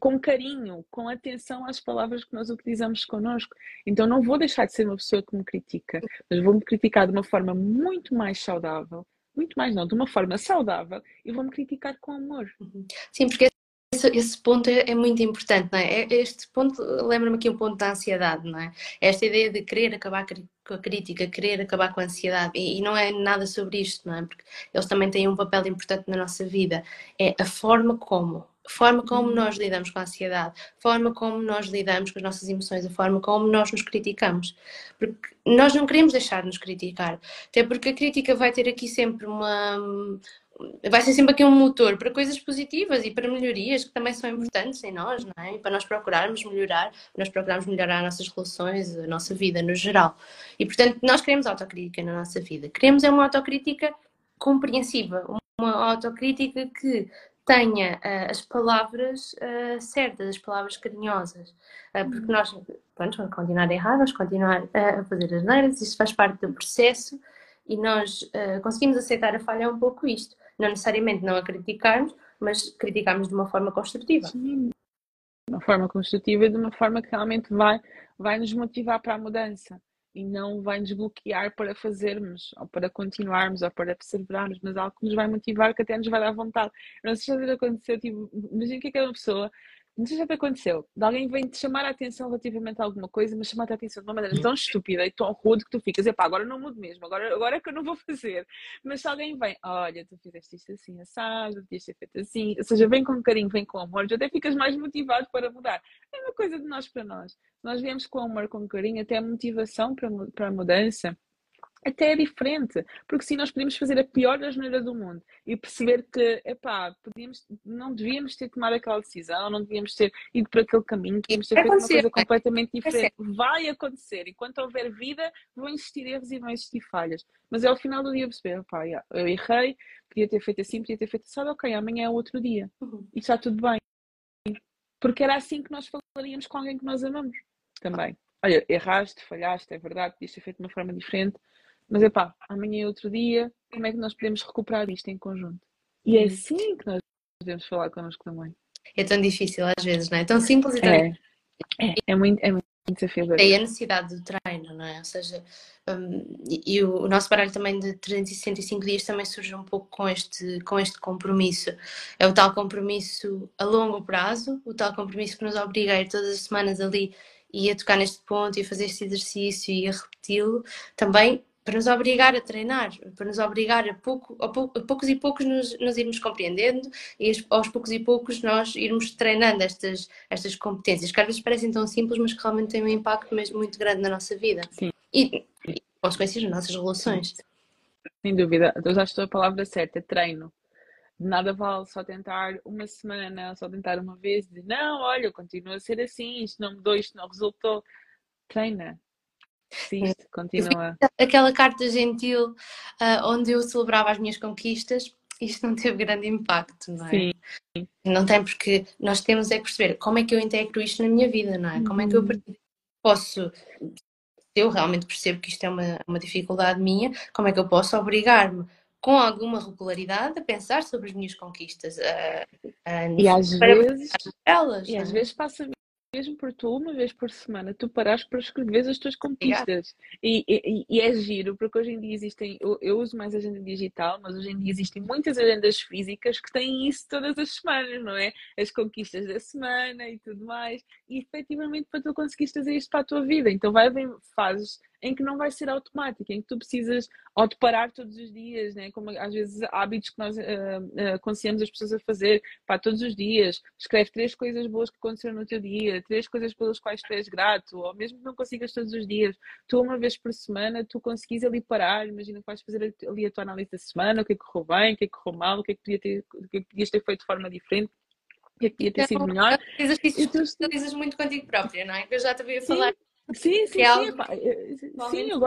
com carinho, com atenção às palavras que nós utilizamos connosco. Então, não vou deixar de ser uma pessoa que me critica, mas vou-me criticar de uma forma muito mais saudável, muito mais não, de uma forma saudável, e vou-me criticar com amor. Uhum. Sim, porque esse, esse ponto é, é, muito importante, não é? é este ponto lembra-me aqui um ponto da ansiedade, não é? Esta ideia de querer acabar com a crítica, querer acabar com a ansiedade, e, e não é nada sobre isto, não é? Porque eles também têm um papel importante na nossa vida. É a forma como forma como nós lidamos com a ansiedade, forma como nós lidamos com as nossas emoções, a forma como nós nos criticamos. Porque nós não queremos deixar de nos criticar, até porque a crítica vai ter aqui sempre uma, vai ser sempre aqui um motor para coisas positivas e para melhorias que também são importantes em nós, não é? E para nós procurarmos melhorar, nós procurarmos melhorar as nossas relações, a nossa vida no geral. E portanto, nós queremos autocrítica na nossa vida. Queremos é uma autocrítica compreensiva, uma autocrítica que tenha uh, as palavras uh, certas, as palavras carinhosas. Uh, porque nós, pronto, vamos continuar a errar, vamos continuar a fazer as neiras, isto faz parte do processo e nós conseguimos aceitar a falha um pouco isto não necessariamente não a criticarmos, mas criticarmos de uma forma construtiva. Sim, de uma forma construtiva e de uma forma que realmente vai, vai nos motivar para a mudança. e não vai nos bloquear para fazermos, ou para continuarmos, ou para perseverarmos, mas algo que nos vai motivar, que até nos vai dar vontade. Eu não sei se já aconteceu, tipo, imagina que aquela pessoa não sei se já te aconteceu, de alguém vem te chamar a atenção relativamente a alguma coisa, mas chamar-te a atenção de uma maneira tão estúpida e tão rude que tu ficas, epá, agora não mudo mesmo, agora, agora é que eu não vou fazer. Mas se alguém vem, olha, tu fizeste isto assim, assado, podias ter feito assim, ou seja, vem com carinho, vem com amor, já até ficas mais motivado para mudar. É uma coisa de nós para nós. Nós viemos com amor, com carinho, até a motivação para, para a mudança até é diferente, porque sim, nós podíamos fazer a pior asneira do mundo e perceber que, epá, podíamos, não devíamos ter tomado aquela decisão, não devíamos ter ido para aquele caminho, devíamos ter feito uma coisa completamente diferente. Vai acontecer, enquanto houver vida, vão existir erros e vão existir falhas, mas é ao final do dia perceber, epá, eu errei, podia ter feito assim, podia ter feito assim, ok, amanhã é outro dia uhum. e está tudo bem. Porque era assim que nós falaríamos com alguém que nós amamos também. Olha, erraste, falhaste, é verdade, podias ter feito de uma forma diferente, mas é pá, amanhã é outro dia, como é que nós podemos recuperar isto em conjunto? E é uhum. assim que nós devemos falar connosco também. É tão difícil às vezes, não é? É tão simples e tão é. É, é muito, é muito desafiador. É a necessidade do treino, não é? Ou seja, um, e o, o, nosso baralho também de 365 dias também surge um pouco com este, com este compromisso. É o tal compromisso a longo prazo, o tal compromisso que nos obriga a ir todas as semanas ali e a tocar neste ponto e a fazer este exercício e a repeti-lo, também para nos obrigar a treinar, para nos obrigar a, pouco, a, a poucos e poucos nos, nos, irmos compreendendo e aos poucos e poucos nós irmos treinando estas, estas competências, que às vezes parecem tão simples, mas que realmente têm um impacto mesmo muito grande na nossa vida Sim. E, e consequências nas nossas relações. Sem dúvida, usaste a palavra certa, treino. De nada vale só tentar uma semana, só tentar uma vez e dizer, não, olha, continua a ser assim, isto não mudou, isto não resultou. Treina, Continua. Aquela carta gentil uh, onde eu celebrava as minhas conquistas, isto não teve grande impacto, não é? Sim. Não tem porque nós temos é que perceber como é que eu integro isto na minha vida, não é? Como é que eu uhum. posso, eu realmente percebo que isto é uma, uma dificuldade minha, como é que eu posso obrigar-me com alguma regularidade a pensar sobre as minhas conquistas a, a, e às vezes elas, e às é? vezes passa mesmo por tu, uma vez por semana, tu parares para escrever as tuas conquistas. E, e, e, é giro, porque hoje em dia existem, eu, eu, uso mais agenda digital, mas hoje em dia existem muitas agendas físicas que têm isso todas as semanas, não é? As conquistas da semana e tudo mais. E efetivamente para tu conseguires trazer isto para a tua vida. Então vai haver fases em que não vai ser automático, em que tu precisas ou de parar todos os dias, né? como às vezes hábitos que nós uh, uh, aconselhamos as pessoas a fazer, para todos os dias, escreve três coisas boas que aconteceram no teu dia, três coisas pelas quais tu és grato, ou mesmo que não consigas todos os dias, tu uma vez por semana, tu conseguis ali parar, imagina que vais fazer ali a tua análise da semana, o que é que correu bem, o que é que correu mal, o que é que, podia ter, o que, é que podias ter feito de forma diferente, o que é que podia ter sido então, melhor. Exercícios que tu muito contigo própria, não é? Que eu já te havia falar Sim, sim, é sim. Opa, sim, eu,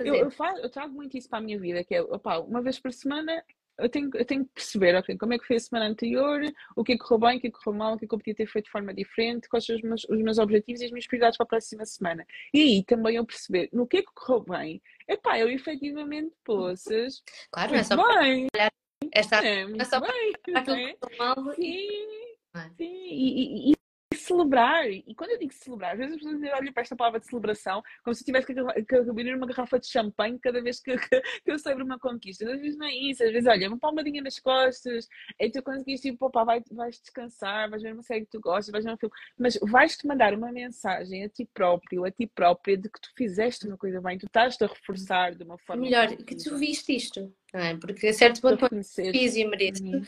eu, eu, faço, eu trago muito isso para a minha vida, que é, opa, uma vez por semana eu tenho, eu tenho que perceber okay, como é que foi a semana anterior, o que é que correu bem, o que é que correu mal, o que é que eu podia ter feito de forma diferente, quais são os meus, os meus objetivos e as minhas prioridades para a próxima semana. E aí também eu perceber no que é que correu bem, epá, eu efetivamente poças. Claro, é só bem. Esta, é, muito é só bem. Para, é? Sim, sim. E, e, celebrar. E quando eu digo celebrar, às vezes as pessoas olham para esta palavra de celebração como se eu tivesse que abrir uma garrafa de champanhe cada vez que, que, que, eu celebro uma conquista. Às vezes não é isso, às vezes, olha, uma palmadinha nas costas, aí tu conseguiste, tipo, opa, vai, vais descansar, vais ver uma série que tu gostas, vais ver um filme, mas vais-te mandar uma mensagem a ti próprio, a ti própria, de que tu fizeste uma coisa bem, tu estás-te a reforçar de uma forma. Melhor, que tu viste isto, não é? Porque a certo ponto, fiz e mereço. Uhum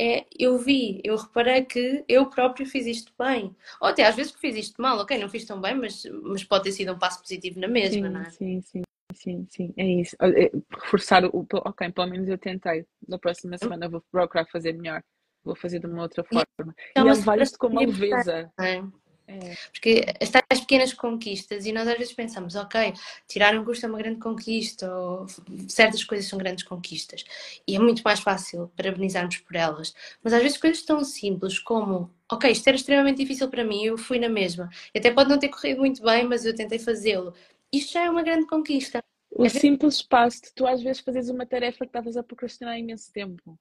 é eu vi, eu reparei que eu próprio fiz isto bem. Ou até às vezes que fiz isto mal, ok, não fiz tão bem, mas, mas pode ter sido um passo positivo na mesma, sim, não é? Sim, sim, sim, sim, é isso. É, reforçar o. Ok, pelo menos eu tentei. Na próxima semana vou procurar fazer melhor. Vou fazer de uma outra forma. E, e levar isto com uma leveza. É? É. Porque estas pequenas conquistas, e nós às vezes pensamos, ok, tirar um curso é uma grande conquista, ou certas coisas são grandes conquistas, e é muito mais fácil parabenizarmos por elas. Mas às vezes coisas tão simples como, ok, isto era extremamente difícil para mim, eu fui na mesma, e até pode não ter corrido muito bem, mas eu tentei fazê-lo. Isto já é uma grande conquista. O simples passo de tu às vezes fazes uma tarefa que estavas a procrastinar há imenso tempo.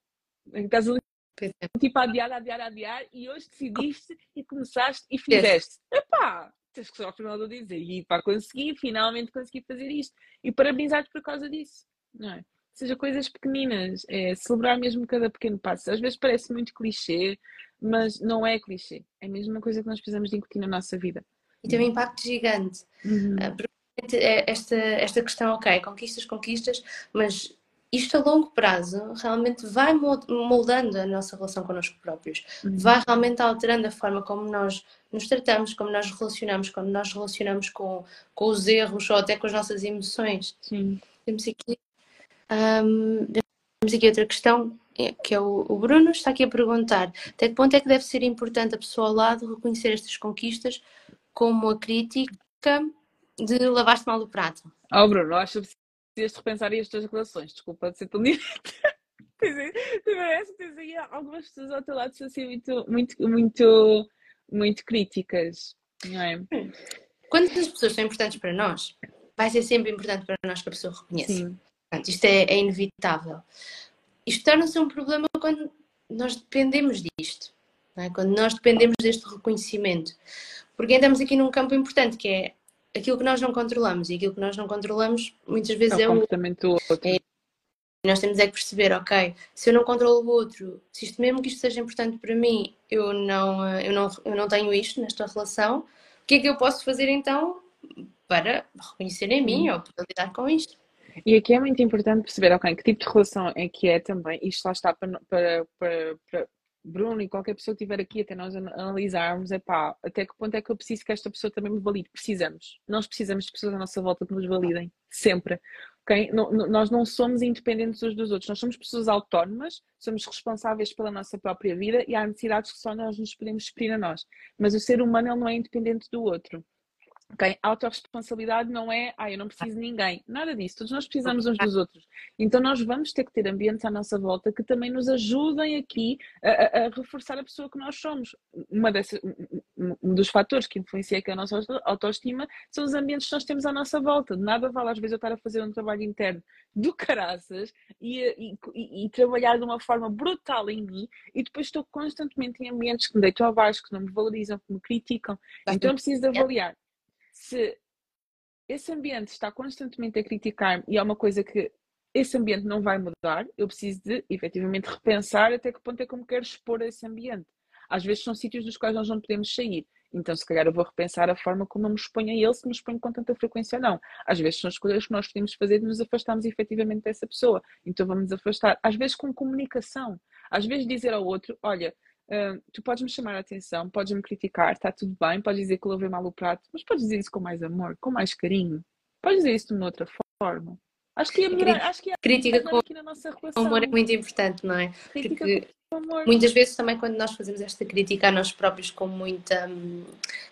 Estás ali é. Tipo, adiar, adiar, adiar, e hoje decidiste e começaste e fizeste. Epá, que sofrem mal de dizer, e para conseguir, finalmente consegui fazer isto. E parabenizar-te por causa disso, não é? Seja coisas pequeninas, é celebrar mesmo cada pequeno passo. Às vezes parece muito clichê, mas não é clichê. É mesmo uma coisa que nós precisamos de incutir na nossa vida. E tem um impacto gigante. Uhum. É esta, esta questão, ok, conquistas, conquistas, mas isto a longo prazo realmente vai moldando a nossa relação connosco próprios, uhum. vai realmente alterando a forma como nós nos tratamos, como nós relacionamos, como nós relacionamos com, com os erros ou até com as nossas emoções. Sim. Temos aqui, um, temos aqui outra questão, é, que é o, o, Bruno, está aqui a perguntar até que ponto é que deve ser importante a pessoa ao lado reconhecer estas conquistas como a crítica de lavar-se mal o prato? Oh Bruno, acho que precisas de repensar as tuas relações, desculpa de ser tão *laughs* direta. Parece que tens aí algumas pessoas ao teu lado são assim muito, muito, muito muito críticas, não é? Quando as pessoas são importantes para nós, vai ser sempre importante para nós que a pessoa reconheça. Sim. Portanto, isto é, é inevitável. Isto torna-se um problema quando nós dependemos disto, é? quando nós dependemos deste reconhecimento. Porque entramos aqui num campo importante que é aquilo que nós não controlamos e aquilo que nós não controlamos muitas vezes é, o comportamento do outro. É, nós temos é que perceber, ok, se eu não controlo o outro, se isto mesmo que isto seja importante para mim, eu não, eh, eu não, eu não tenho isto nesta relação, o que é que eu posso fazer então para reconhecer em mim ou para lidar com isto? E aqui é muito importante perceber, ok, que tipo de relação é que é também, isto lá está para, para, para, para Bruno e qualquer pessoa que estiver aqui até nós analisarmos, é pá, até que ponto é que eu preciso que esta pessoa também me valide? Precisamos. Nós precisamos de pessoas à nossa volta que nos validem, sempre. Okay? Nós não somos independentes uns dos outros, nós somos pessoas autónomas, somos responsáveis pela nossa própria vida e há necessidades que só nós nos podemos exprimir a nós. Mas o ser humano ele não é independente do outro. Okay? A autorresponsabilidade não é, ah, eu não preciso de ninguém. Nada disso. Todos nós precisamos uns dos outros. Então nós vamos ter que ter ambientes à nossa volta que também nos ajudem aqui a, a, a reforçar a pessoa que nós somos. Uma dessas, um dos fatores que influencia aqui a nossa autoestima são os ambientes que nós temos à nossa volta. De nada vale às vezes eu estar a fazer um trabalho interno do caraças e, e, e, e trabalhar de uma forma brutal em mim e depois estou constantemente em ambientes que me deitam abaixo, que não me valorizam, que me criticam. Então eu preciso de avaliar se esse ambiente está constantemente a criticar-me e é uma coisa que esse ambiente não vai mudar, eu preciso de efetivamente repensar até que ponto é que eu me quero expor a esse ambiente. Às vezes são sítios dos quais nós não podemos sair. Então, se calhar, eu vou repensar a forma como eu me exponho a ele, se me exponho com tanta frequência ou não. Às vezes são escolhas que nós podemos fazer de nos afastarmos efetivamente dessa pessoa. Então, vamos nos afastar. Às vezes, com comunicação. Às vezes, dizer ao outro: Olha, Uh, tu podes me chamar a atenção, podes me criticar, está tudo bem, podes dizer que eu lavei mal o prato, mas podes dizer isso com mais amor, com mais carinho. Podes dizer isso de uma outra forma. Acho que é melhor, acho que crítica com aqui na nossa relação. O amor é muito importante, não é? Crítica Porque muitas vezes também quando nós fazemos esta crítica a nós próprios com muita,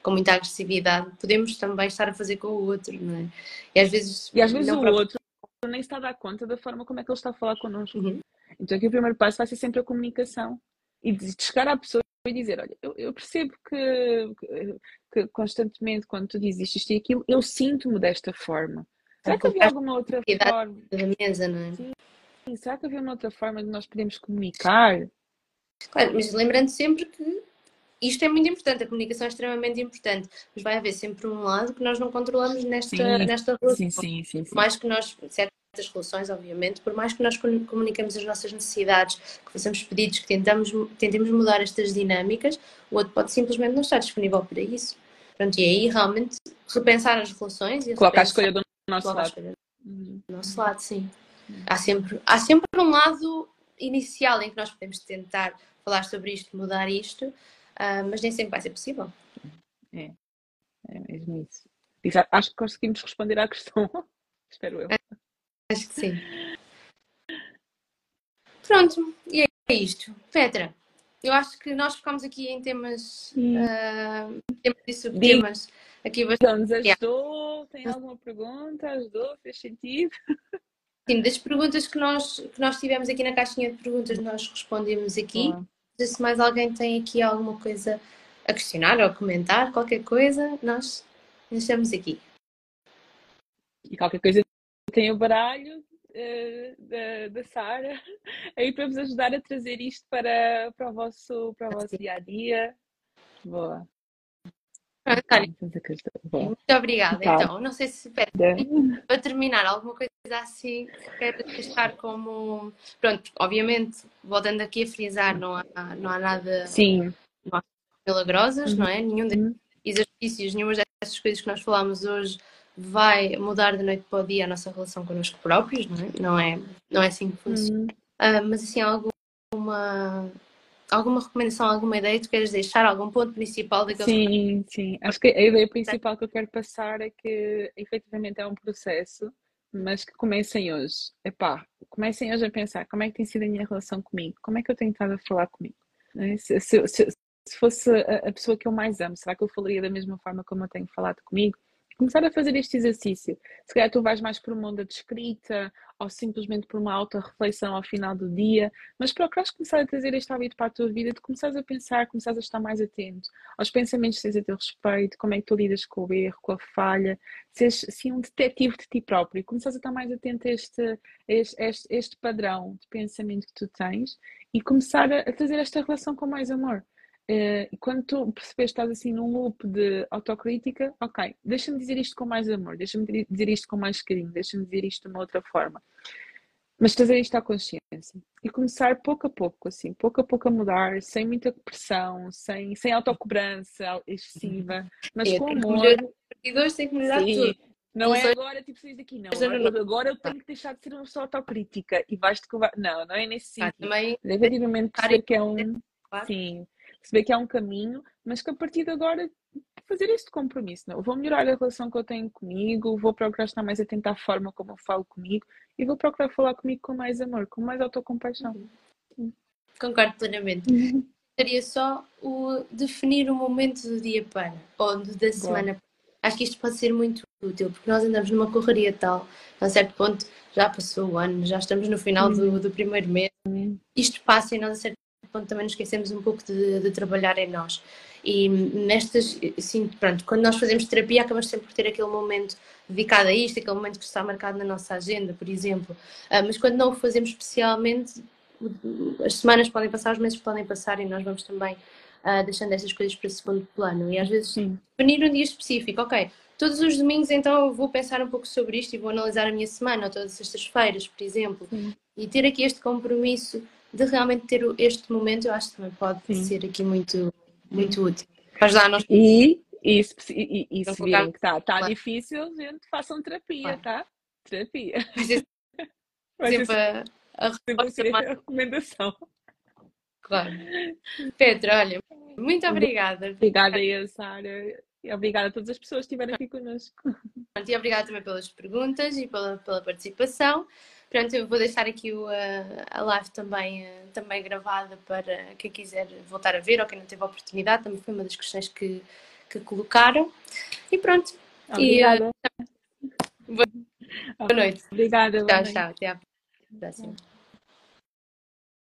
com muita agressividade, podemos também estar a fazer com o outro, não é? E às vezes, e às vezes o próprio... outro nem está a dar conta da forma como é que ele está a falar connosco. Uhum. Então aqui o primeiro passo vai ser sempre a comunicação e de chegar à pessoa e dizer, olha, eu, eu percebo que, que, que, constantemente quando tu dizes isto e aquilo, eu sinto-me desta forma. Será que havia alguma outra forma? Mesa, não é? Sim. Será que havia uma outra forma de nós podermos comunicar? Claro, mas lembrando sempre que isto é muito importante, a comunicação é extremamente importante, mas vai haver sempre um lado que nós não controlamos nesta, sim, nesta relação. Sim, sim, sim, sim. Mais que nós? Das relações, obviamente, por mais que nós comuniquemos as nossas necessidades, que façamos pedidos, que tentamos, tentemos mudar estas dinâmicas, o outro pode simplesmente não estar disponível para isso. Pronto, e aí realmente repensar as relações e colocar a escolha do nosso lado. Do nosso lado, sim. Há sempre, há sempre um lado inicial em que nós podemos tentar falar sobre isto, mudar isto, uh, mas nem sempre vai ser possível. É, é mesmo isso. Acho que conseguimos responder à questão. *laughs* Espero eu. Acho que sim. Pronto, e é isto. Petra, eu acho que nós ficamos aqui em temas, uh, temas e subtemas. Aqui bastante. Nos ajudou? Tem alguma pergunta? Ajudou? Fez sentido? Sim, das perguntas que nós, que nós tivemos aqui na caixinha de perguntas, nós respondemos aqui. Se mais alguém tem aqui alguma coisa a questionar ou a comentar, qualquer coisa, nós deixamos aqui. E qualquer coisa tem o baralho uh, da, da Sara *laughs* aí para vos ajudar a trazer isto para, para o vosso, para o vosso dia a dia. Boa. Muito obrigada. Tá. Então, não sei se Pedro, para terminar, alguma coisa assim que quero deixar como. Pronto, obviamente, voltando aqui a frisar, não há, não há nada. Sim. Não há milagrosas, uhum. não é? Nenhum desses uhum. exercícios, nenhuma dessas coisas que nós falamos hoje vai mudar de noite para o dia a nossa relação connosco próprios, não é? Não é, não é assim que funciona. Uhum. Uh, mas assim, alguma, alguma recomendação, alguma ideia que tu queres deixar, algum ponto principal daquele Sim, sim. Acho que a ideia principal que eu quero passar é que efetivamente é um processo, mas que comecem hoje. Epá, comecem hoje a pensar como é que tem sido a minha relação comigo, como é que eu tenho estado a falar comigo. É? Se, se, se, se, fosse a, a pessoa que eu mais amo, será que eu falaria da mesma forma como eu tenho falado comigo? Começar a fazer este exercício. Se calhar tu vais mais por uma onda de escrita ou simplesmente por uma auto-reflexão ao final do dia, mas procuras começar a trazer este hábito para a tua vida, de começares a pensar, começares a estar mais atento aos pensamentos que tens a teu respeito, como é que tu lidas com o erro, com a falha, seres assim um detetive de ti próprio, começares a estar mais atento a este, este, este, este padrão de pensamento que tu tens e começar a, a trazer esta relação com mais amor. Uh, quando tu percebes que estás assim num loop de autocrítica, ok, deixa-me dizer isto com mais amor, deixa-me dizer isto com mais carinho, deixa-me dizer isto de uma outra forma. Mas trazer isto à consciência e começar pouco a pouco, assim, pouco a pouco a mudar, sem muita pressão, sem, sem autocobrança excessiva, mas é, com amor. E dois tem que Sim. tudo. Não é agora, tipo, saís daqui, não. Agora, agora eu tenho que deixar de ser uma pessoa autocrítica e vais-te. Não, não é nesse ah, sentido. Ah, também... Que é um. Sim, perceber que é um caminho, mas que a partir de agora fazer este compromisso. Não? Vou melhorar a relação que eu tenho comigo, vou procurar estar mais atenta à forma como eu falo comigo e vou procurar falar comigo com mais amor, com mais autocompaixão. Uhum. Concordo plenamente. Uhum. Seria só o definir o momento do dia para, ou da semana para. Acho que isto pode ser muito útil, porque nós andamos numa correria tal, a certo ponto já passou o ano, já estamos no final do, uhum. do primeiro mês, uhum. isto passa e nós a certo ponto também nos esquecemos um pouco de, de trabalhar em nós. E nestas, assim, pronto, quando nós fazemos terapia, acabamos sempre por ter aquele momento dedicado a isto, aquele momento que está marcado na nossa agenda, por exemplo. Uh, mas quando não o fazemos especialmente, as semanas podem passar, os meses podem passar e nós vamos também uh, deixando essas coisas para segundo plano. E às vezes, Sim. definir um dia específico, ok, todos os domingos então eu vou pensar um pouco sobre isto e vou analisar a minha semana, ou todas as sextas-feiras, por exemplo, Sim. e ter aqui este compromisso de realmente ter este momento, eu acho que também pode Sim. ser aqui muito, muito útil. Para ajudar nós. E, e, e, e se virem que está tá difícil, gente, façam terapia, claro. tá? Terapia. *laughs* Vai ser sempre a, a, a recomendação. Claro. *laughs* Pedro, olha, muito obrigada. Obrigada aí, Sara. E obrigada a todas as pessoas que estiveram aqui connosco. E obrigada também pelas perguntas e pela, pela participação. Pronto, eu vou deixar aqui o, a, live também, também gravada para quem quiser voltar a ver ou quem não teve a oportunidade. Também foi uma das questões que, que colocaram. E pronto. Obrigada. E, boa, boa noite. Obrigada. Tchau, tchau. Até a próxima.